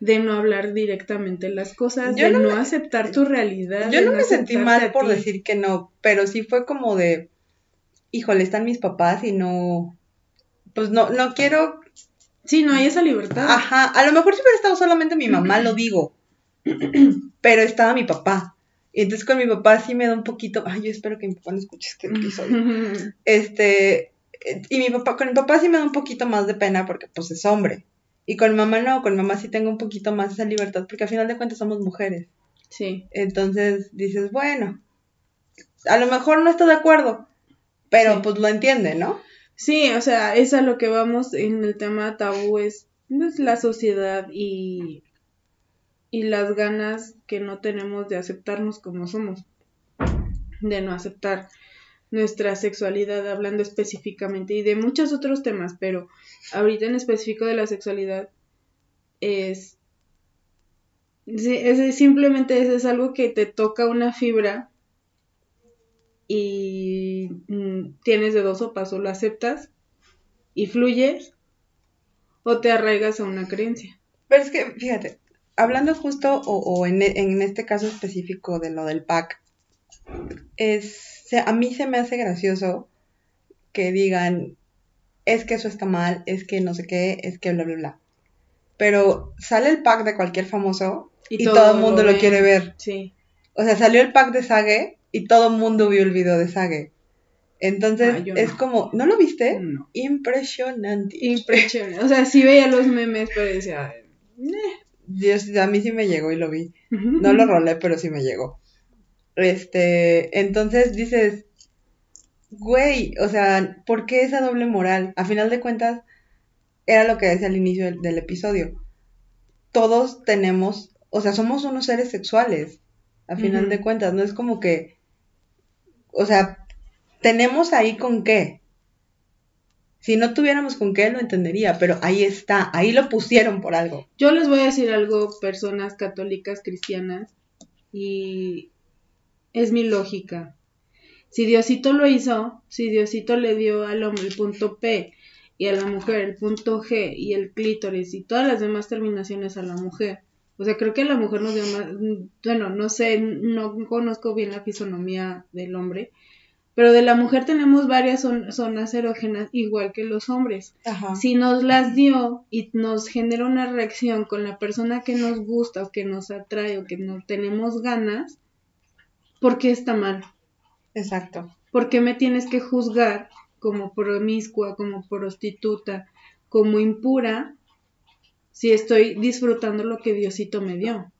de no hablar directamente las cosas, de no, aceptar tu realidad. Yo no, me sentí mal por decir que no, pero sí fue como de, híjole, están mis papás y no, pues no, no quiero... Sí, no hay esa libertad. Ajá, a lo mejor si hubiera estado solamente mi mamá, lo [CLEARS THROAT] digo, pero estaba mi papá. Y entonces con mi papá sí me da un poquito, ay, yo espero que mi papá no escuche este episodio. [LAUGHS] este, y mi papá, con mi papá sí me da un poquito más de pena porque pues es hombre. Y con mamá no, con mamá sí tengo un poquito más esa libertad porque al final de cuentas somos mujeres. Sí. Entonces dices, bueno, a lo mejor no está de acuerdo, pero pues lo entiende, ¿no? Sí, o sea, es a lo que vamos en el tema tabú, es, es la sociedad y, y las ganas que no tenemos de aceptarnos como somos, de no aceptar nuestra sexualidad, hablando específicamente, y de muchos otros temas, pero ahorita en específico de la sexualidad, es, es simplemente es, algo que te toca una fibra y mm, tienes de dos o paso, lo aceptas y fluyes o te arraigas a una creencia. Pero es que, fíjate, hablando justo o, o en, en, este caso específico de lo del pack, es, a mí se me hace gracioso que digan, es que eso está mal, es que no sé qué, es que bla, bla, bla. Pero sale el pack de cualquier famoso y, todo, el mundo lo, quiere ver. Sí. O sea, salió el pack de Sage y todo el mundo vio el video de Sage. Entonces, ah, es como, ¿no lo viste? Impresionante. Impresionante. O sea, sí veía los memes, pero decía, Dios, a mí sí me llegó y lo vi. No lo rolé, pero sí me llegó. Este, entonces dices, güey, o sea, ¿por qué esa doble moral? A final de cuentas, era lo que decía al inicio del, episodio. Todos tenemos, o sea, somos unos seres sexuales, a final de cuentas, no es como que, o sea, tenemos ahí con qué. Si no tuviéramos con qué, lo entendería, pero ahí está, ahí lo pusieron por algo. Yo les voy a decir algo, personas católicas, cristianas, y es mi lógica. Si Diosito lo hizo, si Diosito le dio al hombre el punto P y a la mujer el punto G y el clítoris y todas las demás terminaciones a la mujer, o sea, creo que la mujer nos dio más, bueno, no sé, no conozco bien la fisonomía del hombre, pero de la mujer tenemos varias zonas erógenas igual que los hombres. Si nos las dio y nos genera una reacción con la persona que nos gusta o que nos atrae o que no tenemos ganas, ¿por qué está mal? Exacto. ¿Por qué me tienes que juzgar como promiscua, como prostituta, como impura, si estoy disfrutando lo que Diosito me dio?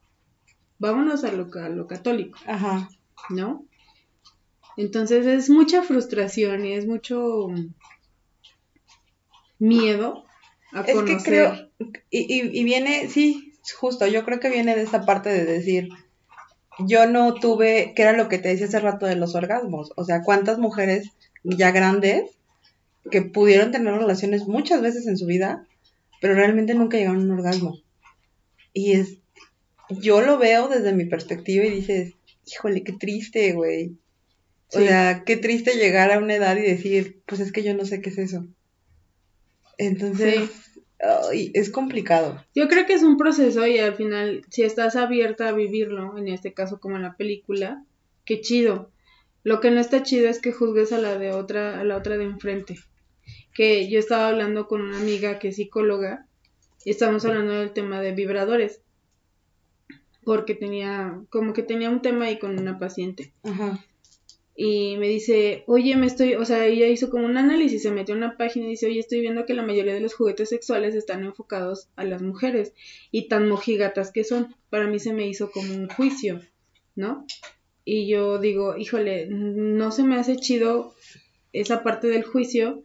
Vámonos a lo, lo católico. Ajá. ¿No? Entonces es mucha frustración y es mucho miedo a es Que creo, y, y viene, sí, justo, yo creo que viene de esa parte de decir, yo no tuve, que era lo que te decía hace rato de los orgasmos, o sea, cuántas mujeres ya grandes que pudieron tener relaciones muchas veces en su vida, pero realmente nunca llegaron a un orgasmo. Y es, yo lo veo desde mi perspectiva y dices, híjole, qué triste, güey. O sea, qué triste llegar a una edad y decir, pues es que yo no sé qué es eso. Entonces, es complicado. Yo creo que es un proceso y al final, si estás abierta a vivirlo, en este caso como en la película, qué chido. Lo que no está chido es que juzgues a la de otra, a la otra de enfrente. Que yo estaba hablando con una amiga que es psicóloga y estábamos hablando del tema de vibradores. Porque tenía, como que tenía un tema ahí con una paciente. Ajá y me dice, oye, me estoy, o sea, ella hizo como un análisis, se metió en una página y dice, oye, estoy viendo que la mayoría de los juguetes sexuales están enfocados a las mujeres y tan mojigatas que son. Para mí se me hizo como un juicio, ¿no? Y yo digo, híjole, no se me hace chido esa parte del juicio.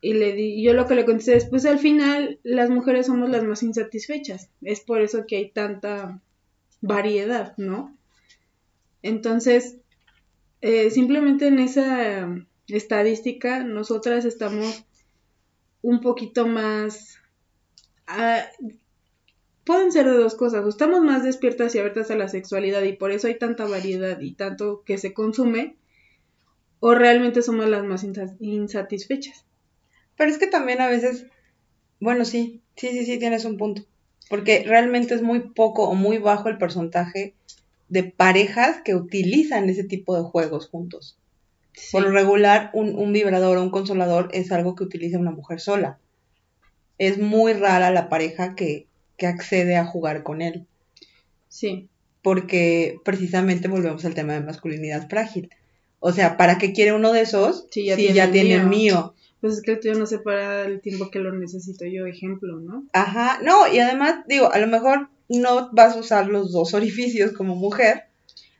Y le di, yo lo que le contesté es, pues al final las mujeres somos las más insatisfechas. Es por eso que hay tanta variedad, ¿no? Entonces, eh, simplemente en esa um, estadística nosotras estamos un poquito más... Ah, pueden ser de dos cosas, estamos más despiertas y abiertas a la sexualidad y por eso hay tanta variedad y tanto que se consume, o realmente somos las más insatisfechas. Pero es que también a veces, bueno, sí, sí, sí, sí, tienes un punto, porque realmente es muy poco o muy bajo el porcentaje de parejas que utilizan ese tipo de juegos juntos. Por lo regular, un, vibrador o un consolador es algo que utiliza una mujer sola. Es muy rara la pareja que, accede a jugar con él. Sí. Porque precisamente volvemos al tema de masculinidad frágil. O sea, ¿para qué quiere uno de esos si ya, tiene, ya tiene, el mío? Pues es que el tío no se para el tiempo que lo necesito yo, ejemplo, ¿no? Ajá, no, y además, digo, a lo mejor no vas a usar los dos orificios como mujer.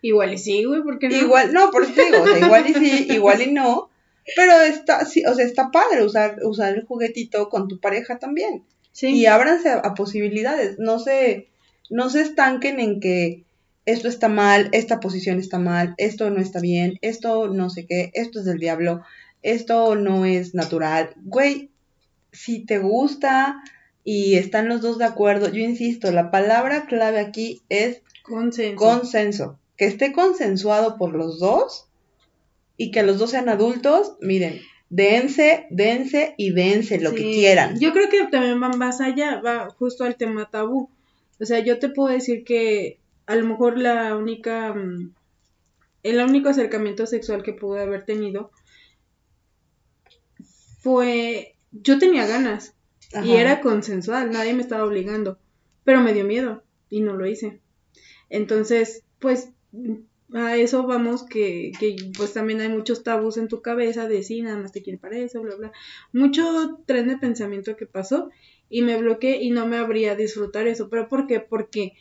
Igual y sí, güey, ¿por qué no? Igual, no, por eso digo, o sea, igual y sí, igual y no. Pero está, sí, o sea, está padre usar, usar el juguetito con tu pareja también. Sí. Y ábranse a, posibilidades. No se, no se estanquen en que esto está mal, esta posición está mal, esto no está bien, esto no sé qué, esto es del diablo, esto no es natural. Güey, si te gusta, y están los dos de acuerdo. Yo insisto, la palabra clave aquí es consenso. consenso. Que esté consensuado por los dos y que los dos sean adultos, miren, dense, dense y dense lo que quieran. Yo creo que también van más allá, va justo al tema tabú. O sea, yo te puedo decir que a lo mejor la única, mm, el único acercamiento sexual que pude haber tenido fue, yo tenía ganas, y era consensual, nadie me estaba obligando, pero me dio miedo y no lo hice. Entonces, pues a eso vamos que, que pues también hay muchos tabús en tu cabeza de sí, nada más te quiere para eso, bla, bla. Mucho tren de pensamiento que pasó y me bloqueé y no me habría disfrutar eso. ¿Pero por qué? Porque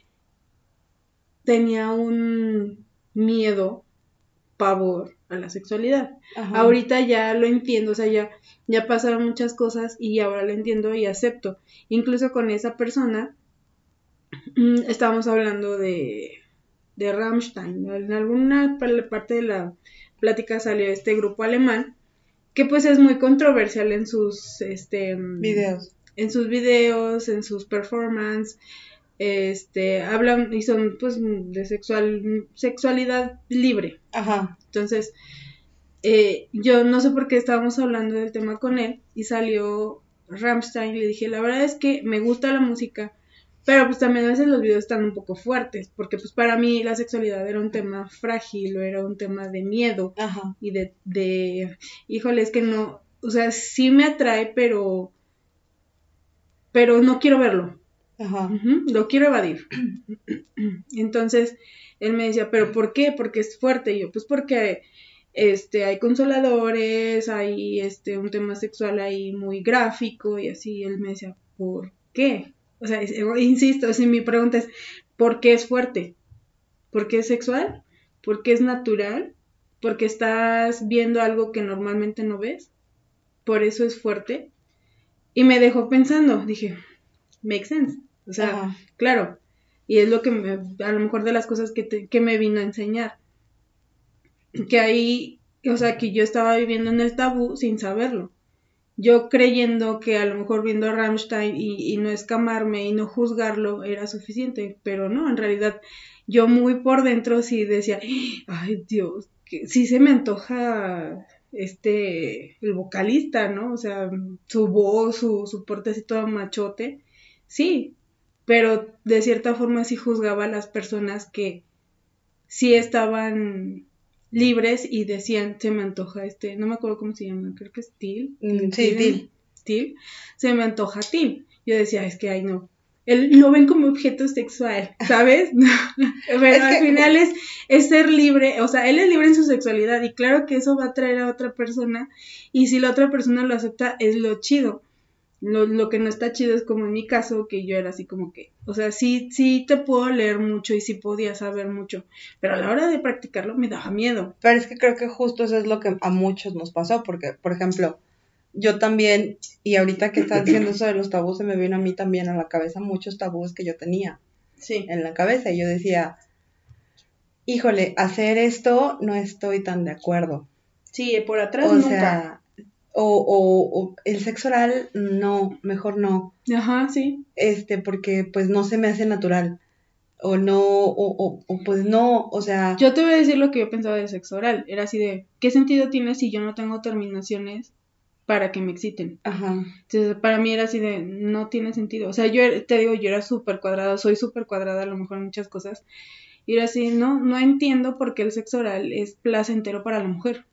tenía un miedo, pavor a la sexualidad. Ahorita ya lo entiendo, o sea, ya, ya pasaron muchas cosas y ahora lo entiendo y acepto. Incluso con esa persona mm, estábamos hablando de, de Rammstein. En alguna parte de la plática salió este grupo alemán que pues es muy controversial en sus este videos. En sus videos, en sus performances este, hablan y son pues de sexual, sexualidad libre. Ajá. Entonces, eh, yo no sé por qué estábamos hablando del tema con él y salió Rammstein y le dije, la verdad es que me gusta la música, pero pues también a veces los videos están un poco fuertes, porque pues para mí la sexualidad era un tema frágil o era un tema de miedo Ajá. y de, de, híjole, es que no, o sea, sí me atrae, pero, pero no quiero verlo. Ajá. lo quiero evadir. [CLEARS THROAT] Entonces, él me decía, ¿pero por qué? Porque es fuerte. Y yo, pues porque este, hay consoladores, hay este, un tema sexual ahí muy gráfico y así. Él me decía, ¿por qué? O sea, insisto, si mi pregunta es, ¿por qué es fuerte? ¿Por qué es sexual? ¿Por qué es natural? ¿Porque estás viendo algo que normalmente no ves? ¿Por eso es fuerte? Y me dejó pensando, dije, makes sense. O sea, claro. Y es lo que me, a lo mejor de las cosas que, que me vino a enseñar. Que ahí, o sea, que yo estaba viviendo en el tabú sin saberlo. Yo creyendo que a lo mejor viendo a Rammstein y, y no escamarme y no juzgarlo era suficiente, pero no, en realidad yo muy por dentro sí decía, ay Dios, que sí se me antoja este, el vocalista, ¿no? O sea, su voz, su, su porte así todo machote, sí, pero de cierta forma sí juzgaba a las personas que sí estaban libres y decían, se me antoja este, no me acuerdo cómo se llama, creo que es Til. Mm, sí, Til. Se me antoja Til. Yo decía, es que ay no. Él lo ven como objeto sexual, ¿sabes? [LAUGHS] Pero [LAUGHS] al final es, es ser libre, o sea, él es libre en su sexualidad y claro que eso va a atraer a otra persona y si la otra persona lo acepta es lo chido. Lo, lo, que no está chido es como en mi caso, que yo era así como que, o sea, sí, sí te puedo leer mucho y sí podía saber mucho, pero a la hora de practicarlo me daba miedo. Pero es que creo que justo eso es lo que a muchos nos pasó, porque, por ejemplo, yo también, y ahorita que estás diciendo eso de los tabús, se me vino a mí también a la cabeza muchos tabús que yo tenía sí. en la cabeza, y yo decía, híjole, hacer esto no estoy tan de acuerdo. Sí, por atrás o nunca. Sea, o, el sexo oral, no, mejor no. Ajá, sí. Este, porque pues no se me hace natural. O no, o, o, pues no, o sea. Yo te voy a decir lo que yo pensaba del sexo oral. Era así de, ¿qué sentido tiene si yo no tengo terminaciones para que me exciten? Ajá. Entonces, para mí era así de, no tiene sentido. O sea, yo te digo, yo era súper cuadrada, soy súper cuadrada a lo mejor en muchas cosas. Y era así, no, no entiendo por qué el sexo oral es placentero para la mujer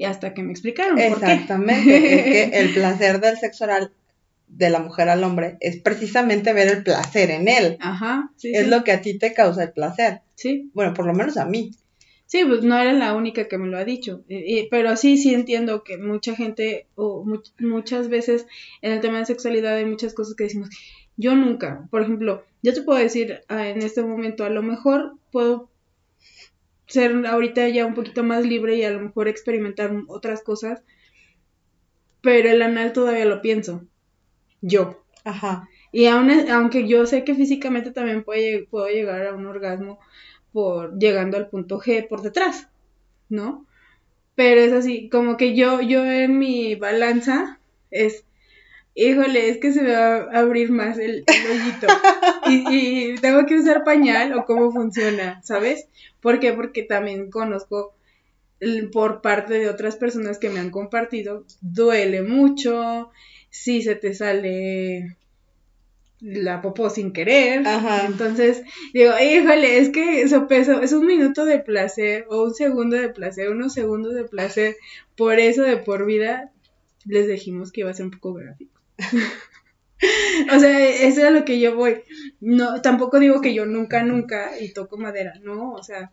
y hasta que me explicaron. Exactamente, es que [LAUGHS] el placer del sexo oral de la mujer al hombre es precisamente ver el placer en él. Ajá, sí. Es lo que a ti te causa el placer. Sí. Bueno, por lo menos a mí. Sí, pues no era la única que me lo ha dicho, pero sí, sí entiendo que mucha gente, o muchas veces en el tema de sexualidad hay muchas cosas que decimos, yo nunca, por ejemplo, yo te puedo decir ah, en este momento, a lo mejor puedo ser ahorita ya un poquito más libre y a lo mejor experimentar otras cosas. Pero el anal todavía lo pienso. Yo. Ajá. Y aunque yo sé que físicamente también puede, puedo llegar a un orgasmo por llegando al punto G por detrás, ¿no? Pero es así, como que yo, yo en mi balanza es, híjole, es que se me va a abrir más el, hoyito. y, y, tengo que usar pañal o cómo funciona, ¿sabes? ¿Por qué? Porque también conozco por parte de otras personas que me han compartido, duele mucho, si se te sale la popó sin querer. Ajá. Entonces, digo, híjole, es que eso peso, es un minuto de placer o un segundo de placer, unos segundos de placer, por eso de por vida les dijimos que iba a ser un poco gráfico. [LAUGHS] o sea, eso es a lo que yo voy. No, tampoco digo que yo nunca, nunca, y toco madera, no, o sea,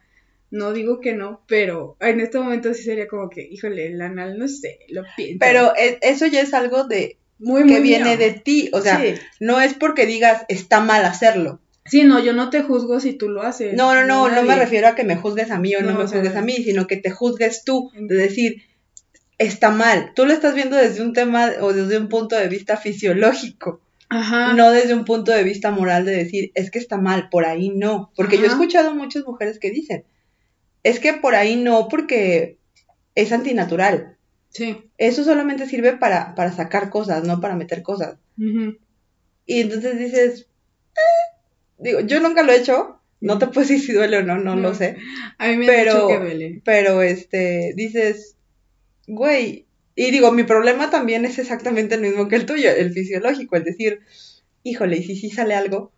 no digo que no, pero en este momento sí sería como que, híjole, el anal, no sé, lo pienso. Pero e, eso ya es algo de muy, que viene de ti, o sea, no es porque digas está mal hacerlo. Sí, no, yo no te juzgo si tú lo haces. No, no, no, no, me refiero a que me juzgues a mí o no, me juzgues a mí, sino que te juzgues tú, de decir, está mal. Tú lo estás viendo desde un tema o desde un punto de vista fisiológico. Ajá. No desde un punto de vista moral de decir, es que está mal, por ahí no. Porque yo he escuchado muchas mujeres que dicen, es que por ahí no, porque es antinatural. Sí. Eso solamente sirve para, para sacar cosas, no para meter cosas. Y entonces dices, eh", digo, yo nunca lo he hecho, no te puedo decir si duele o no, no, lo sé. A mí me pero, dicho que duele. Pero, este, dices, güey, y digo, mi problema también es exactamente el mismo que el tuyo, el fisiológico, el decir, híjole, y si sí sale algo.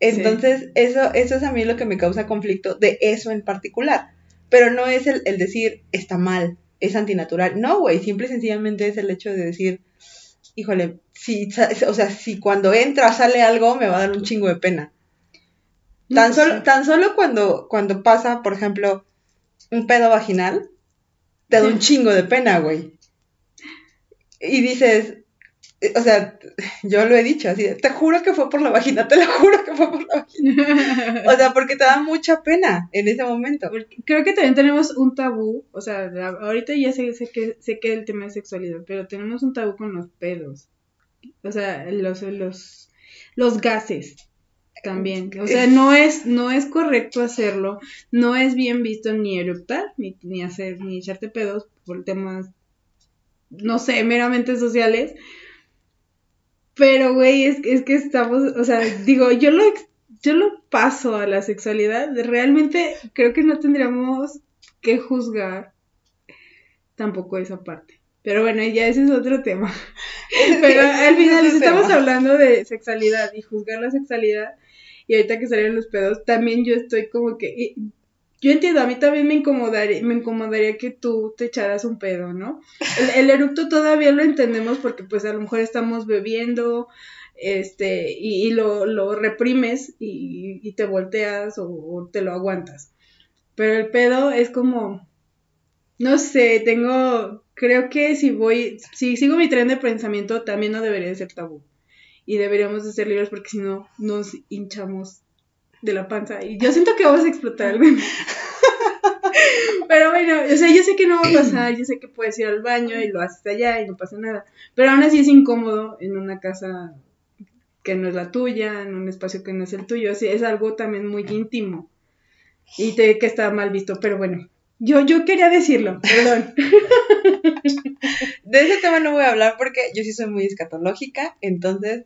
Entonces, eso, eso es a mí lo que me causa conflicto de eso en particular. Pero no es el, el decir, está mal, es antinatural. No, güey, simple y sencillamente es el hecho de decir, híjole, si, o sea, si cuando entra sale algo, me va a dar un chingo de pena. Tan, solo, tan solo cuando, cuando pasa, por ejemplo, un pedo vaginal, te da un chingo de pena, güey. Y dices, o sea, yo lo he dicho así, te juro que fue por la vagina, te lo juro que fue por la vagina. [LAUGHS] O sea, porque te da mucha pena en ese momento. Creo que también tenemos un tabú, o sea, ahorita ya sé, sé que sé que el tema de sexualidad, pero tenemos un tabú con los pedos. O sea, los los los gases también. O sea, no es no es correcto hacerlo, no es bien visto ni eructar ni, ni hacer ni echarte pedos por temas no sé, meramente sociales pero, güey, es, es que estamos, o sea, digo, yo lo, yo lo paso a la sexualidad. Realmente creo que no tendríamos que juzgar tampoco esa parte. Pero bueno, ya ese es otro tema. [LAUGHS] Pero al final estamos hablando de sexualidad y juzgar la sexualidad. Y ahorita que salieron los pedos, también yo estoy como que yo entiendo, a mí también me incomodaría, me incomodaría que tú te echaras un pedo, ¿no? El, eructo todavía lo entendemos porque pues a lo mejor estamos bebiendo, este, y, lo, lo, reprimes y, te volteas o, te lo aguantas. Pero el pedo es como, no sé, tengo, creo que si voy, si sigo mi tren de pensamiento también no debería ser tabú. Y deberíamos de ser libres porque si no nos hinchamos de la panza. Y yo siento que vamos a explotar algo. Pero bueno, o sea, yo sé que no va a pasar, yo sé que puedes ir al baño y lo haces allá y no pasa nada. Pero aún así es incómodo en una casa que no es la tuya, en un espacio que no es el tuyo. Así es algo también muy íntimo. Y te, que está mal visto, pero bueno. Yo, yo quería decirlo, perdón. [LAUGHS] De ese tema no voy a hablar porque yo sí soy muy escatológica, entonces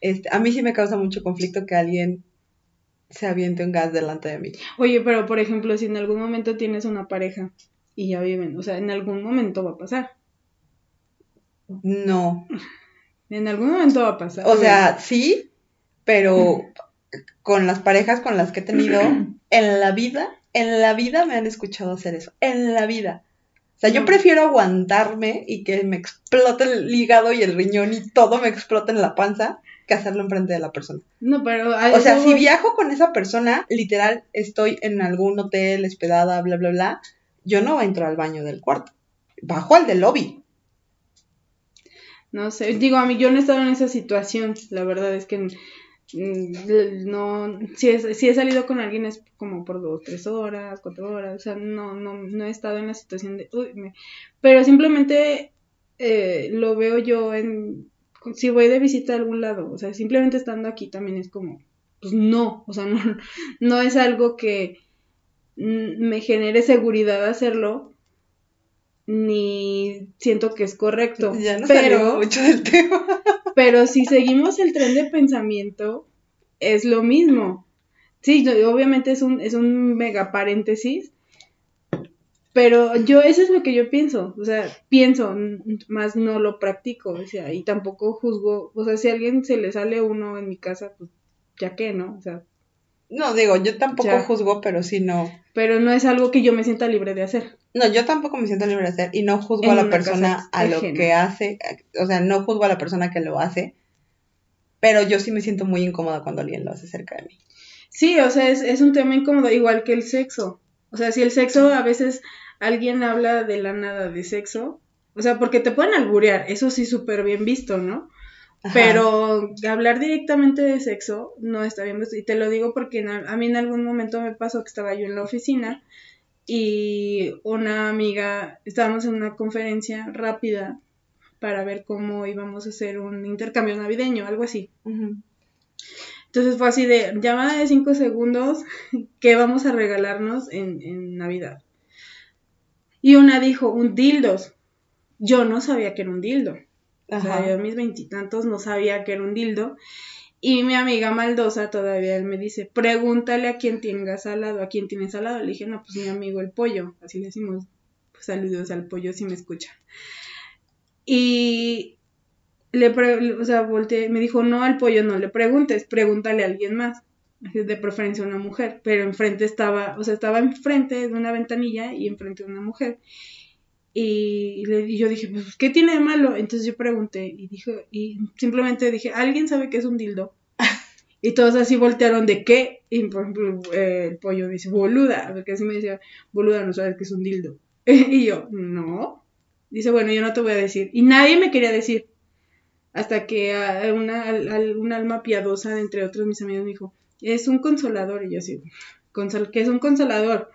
este, a mí sí me causa mucho conflicto que alguien se aviente un gas delante de mí. Oye, pero por ejemplo, si en algún momento tienes una pareja y ya viven, o sea, en algún momento va a pasar. No. En algún momento va a pasar. O sea, sí, pero con las parejas con las que he tenido [CLEARS THROAT] en la vida, en la vida me han escuchado hacer eso. En la vida. O sea, yo prefiero aguantarme y que me explote el hígado y el riñón y todo me explote en la panza que hacerlo enfrente de la persona. No, pero... O sea, si viajo con esa persona, literal, estoy en algún hotel, hospedada, bla, bla, bla, yo no entrar al baño del cuarto. Bajo al del lobby. No sé, digo, a mí yo no he estado en esa situación, la verdad es que mm, no, si he, si he salido con alguien es como por dos, tres horas, cuatro horas, o sea, no, no, no he estado en la situación de, uy, pero simplemente eh, lo veo yo en, si voy de visita a algún lado, o sea, simplemente estando aquí también es como, pues no, o sea, [LAUGHS] no, no es algo que me genere seguridad hacerlo, ni siento que es correcto. Ya no pero, mucho del tema. [LAUGHS] pero si seguimos el tren de pensamiento, es lo mismo. Sí, obviamente es un, es un mega paréntesis, pero yo, eso es lo que yo pienso, o sea, pienso, más no lo practico, o sea, y tampoco juzgo, o sea, si a alguien se le sale uno en mi casa, pues ya que, ¿no? O sea. No, digo, yo tampoco juzgo, pero sí no. Pero no es algo que yo me sienta libre de hacer. No, yo tampoco me siento libre de hacer y no juzgo a la persona a lo que hace, o sea, no juzgo a la persona que lo hace, pero yo sí me siento muy incómoda cuando alguien lo hace cerca de mí. Sí, o sea, es, es un tema incómodo, igual que el sexo. O sea, si el sexo a veces alguien habla de la nada de sexo, o sea, porque te pueden alburear, eso sí súper bien visto, ¿no? Pero hablar directamente de sexo no está bien visto. Y te lo digo porque a mí en algún momento me pasó que estaba yo en la oficina y una amiga, estábamos en una conferencia rápida para ver cómo íbamos a hacer un intercambio navideño, algo así. Entonces fue así de llamada de cinco segundos [LAUGHS] que vamos a regalarnos en, en Navidad. Y una dijo, un dildos. Yo no sabía que era un dildo. O sea, yo a mis veintitantos no sabía que era un dildo. Y mi amiga Maldosa todavía me dice, pregúntale a quién tenga salado, a quién tiene salado. Le dije, no, pues mi amigo el pollo. Así le decimos, pues saludos al pollo si me escucha. Y le, o sea, volteé, me dijo, no al pollo no le preguntes, pregúntale a alguien más de preferencia una mujer, pero enfrente estaba, o sea, estaba enfrente de una ventanilla y enfrente de una mujer. Y, le, yo dije, pues, ¿qué tiene de malo? Entonces yo pregunté y dije, y simplemente dije, ¿alguien sabe qué es un dildo? [LAUGHS] y todos así voltearon de qué. Y por ejemplo, eh, el pollo me dice, boluda, porque así me decía, boluda, no sabes qué es un dildo. [LAUGHS] y yo, no. Dice, bueno, yo no te voy a decir. Y nadie me quería decir. Hasta que a una, a, alma piadosa, entre otros mis amigos, me dijo, es un consolador. Y yo así, consol ¿qué es un consolador?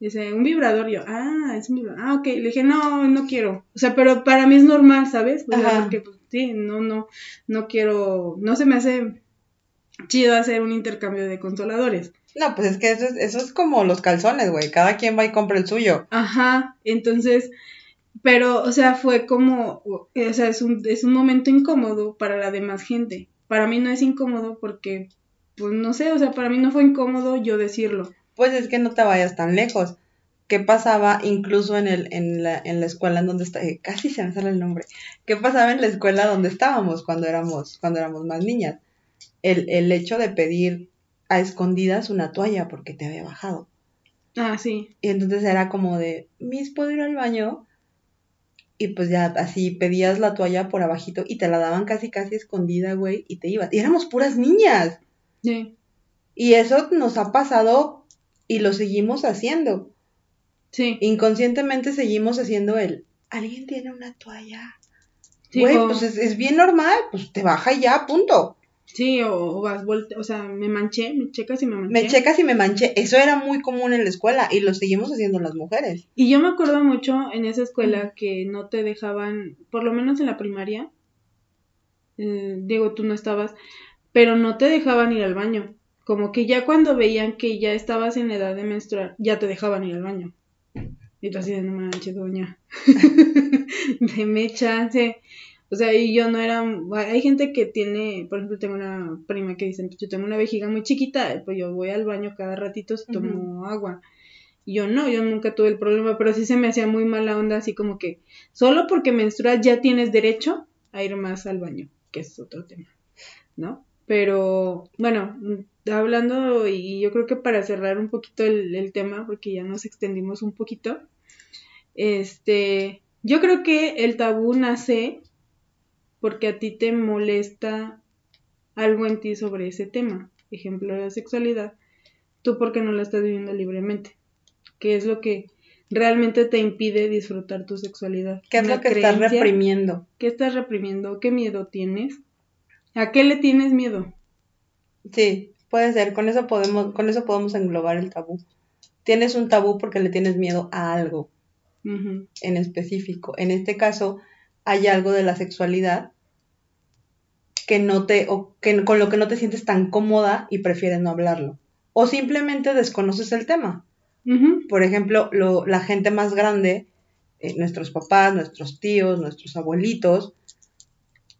Dice, un vibrador. Y yo, ah, es un vibrador. Ah, ok. Le dije, no, no quiero. O sea, pero para mí es normal, ¿sabes? O sea, porque, pues, sí, no, no, no quiero, no se me hace chido hacer un intercambio de consoladores. No, pues es que eso es, eso es como los calzones, güey. Cada quien va y compra el suyo. Ajá. Entonces, pero, o sea, fue como, o sea, es un, es un momento incómodo para la demás gente. Para mí no es incómodo porque pues no sé, o sea, para mí no fue incómodo yo decirlo. Pues es que no te vayas tan lejos. qué pasaba incluso en, el, en, la, en la escuela en donde está, eh, casi se me sale el nombre, qué pasaba en la escuela donde estábamos cuando éramos, cuando éramos más niñas. El, el hecho de pedir a escondidas una toalla porque te había bajado. Ah, sí. Y entonces era como de, Miss, ¿puedo ir al baño? Y pues ya así pedías la toalla por abajito y te la daban casi casi escondida, güey, y te ibas. Y éramos puras niñas. Sí. Y eso nos ha pasado y lo seguimos haciendo. Sí. Inconscientemente seguimos haciendo el, ¿alguien tiene una toalla? Güey, pues es, es, bien normal, pues te baja y ya, punto. Sí, o, vas, o sea, me manché, me checas y me manché. Me checas y me manché. Eso era muy común en la escuela y lo seguimos haciendo las mujeres. Y yo me acuerdo mucho en esa escuela que no te dejaban, por lo menos en la primaria, eh, Diego, tú no estabas, pero no te dejaban ir al baño. Como que ya cuando veían que ya estabas en edad de menstruar, ya te dejaban ir al baño. Y tú así de no manches, doña. [LAUGHS] Deme chance. O sea, y yo no era, hay gente que tiene, por ejemplo, tengo una prima que dice, yo tengo una vejiga muy chiquita, pues yo voy al baño cada ratito y tomo agua. Y yo no, yo nunca tuve el problema, pero sí se me hacía muy mala onda, así como que solo porque menstruas ya tienes derecho a ir más al baño, que es otro tema, ¿no? Pero bueno, hablando y yo creo que para cerrar un poquito el, el tema, porque ya nos extendimos un poquito, este, yo creo que el tabú nace porque a ti te molesta algo en ti sobre ese tema, ejemplo la sexualidad, tú porque no la estás viviendo libremente, ¿Qué es lo que realmente te impide disfrutar tu sexualidad. ¿Qué es lo que estás reprimiendo? ¿Qué estás reprimiendo? ¿Qué miedo tienes? ¿A qué le tienes miedo? Sí, puede ser, con eso podemos, con eso podemos englobar el tabú. Tienes un tabú porque le tienes miedo a algo en específico. En este caso, hay algo de la sexualidad que no te, o que, con lo que no te sientes tan cómoda y prefieres no hablarlo. O simplemente desconoces el tema. Por ejemplo, lo, la gente más grande, eh, nuestros papás, nuestros tíos, nuestros abuelitos,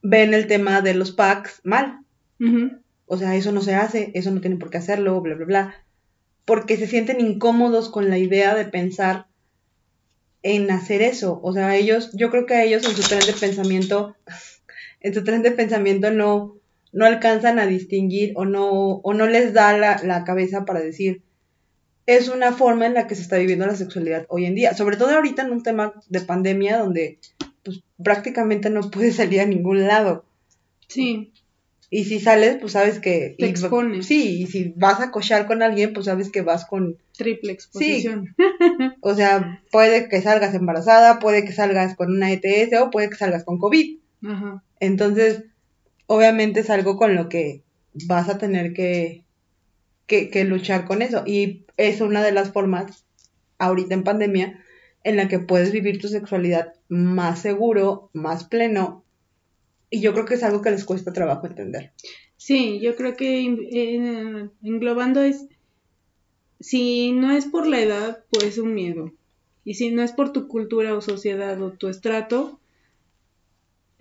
ven el tema de los packs mal. O sea, eso no se hace, eso no tiene por qué hacerlo, bla, bla, bla. Porque se sienten incómodos con la idea de pensar en hacer eso. O sea, ellos, yo creo que a ellos en su tren de pensamiento en su tren de pensamiento no, no alcanzan a distinguir o no, o no les da la, la cabeza para decir, es una forma en la que se está viviendo la sexualidad hoy en día, sobre todo ahorita en un tema de pandemia donde pues prácticamente no puedes salir a ningún lado. Sí. Y si sales, pues sabes que... Te expones. Sí, y si vas a cochar con alguien, pues sabes que vas con... Triple exposición. Sí. o sea, puede que salgas embarazada, puede que salgas con una ETS o puede que salgas con COVID. Ajá. Entonces, obviamente es algo con lo que vas a tener que, que, luchar con eso. Y es una de las formas, ahorita en pandemia, en la que puedes vivir tu sexualidad más seguro, más pleno. Y yo creo que es algo que les cuesta trabajo entender. Sí, yo creo que eh, englobando es, si no es por la edad, pues un miedo. Y si no es por tu cultura o sociedad o tu estrato,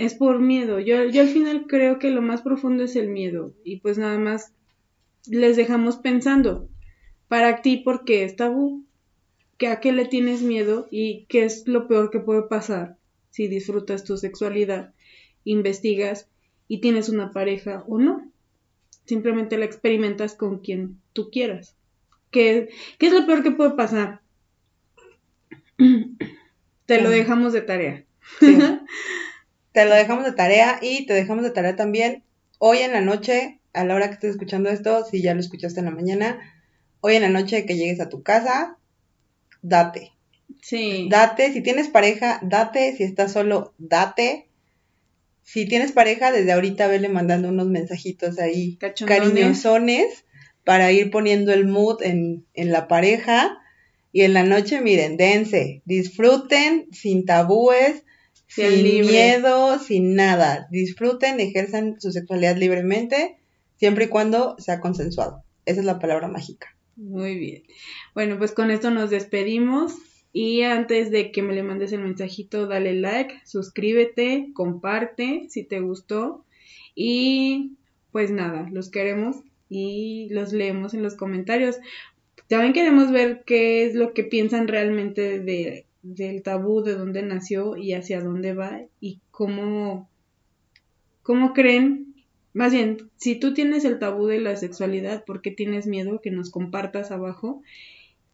es por miedo. Yo, yo al final creo que lo más profundo es el miedo. Y pues nada más les dejamos pensando. Para ti, ¿por qué es tabú? ¿Que ¿A qué le tienes miedo? ¿Y qué es lo peor que puede pasar si disfrutas tu sexualidad, investigas y tienes una pareja o no? Simplemente la experimentas con quien tú quieras. ¿Qué, qué es lo peor que puede pasar? [CLEARS THROAT] Te lo dejamos de tarea. [LAUGHS] te lo dejamos de tarea y te dejamos de tarea también hoy en la noche, a la hora que estés escuchando esto, si ya lo escuchaste en la mañana, hoy en la noche que llegues a tu casa, date. Sí. Date, si tienes pareja, date, si estás solo, date. Si tienes pareja, desde ahorita vele mandando unos mensajitos ahí cariñosones para ir poniendo el mood en, en la pareja. Y en la noche, miren, dense, disfruten sin tabúes, sin miedo, sin nada. Disfruten, ejerzan su sexualidad libremente, siempre y cuando sea consensuado. Esa es la palabra mágica. Muy bien. Bueno, pues con esto nos despedimos. Y antes de que me le mandes el mensajito, dale like, suscríbete, comparte si te gustó. Y pues nada, los queremos y los leemos en los comentarios. también queremos ver qué es lo que piensan realmente de, del tabú, de dónde nació y hacia dónde va y cómo, cómo creen, más bien, si tú tienes el tabú de la sexualidad, ¿por qué tienes miedo que nos compartas abajo?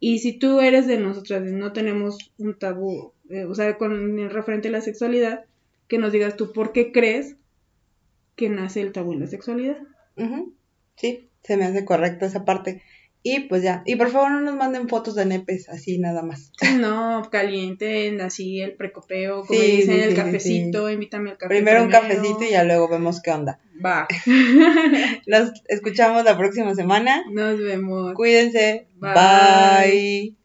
Y si tú eres de nosotras y no tenemos un tabú, eh, o sea, con el referente a la sexualidad, que nos digas tú por qué crees que nace el tabú en la sexualidad. Sí, se me hace correcto esa parte. Y pues ya, y por favor no nos manden fotos de nepes, así nada más. [LAUGHS] No, calienten así el precopeo, como dicen, el cafecito, invítame al café. Primero, un cafecito y ya luego vemos qué onda. Va. [LAUGHS] Nos escuchamos la próxima semana. Nos vemos. Cuídense. Bye.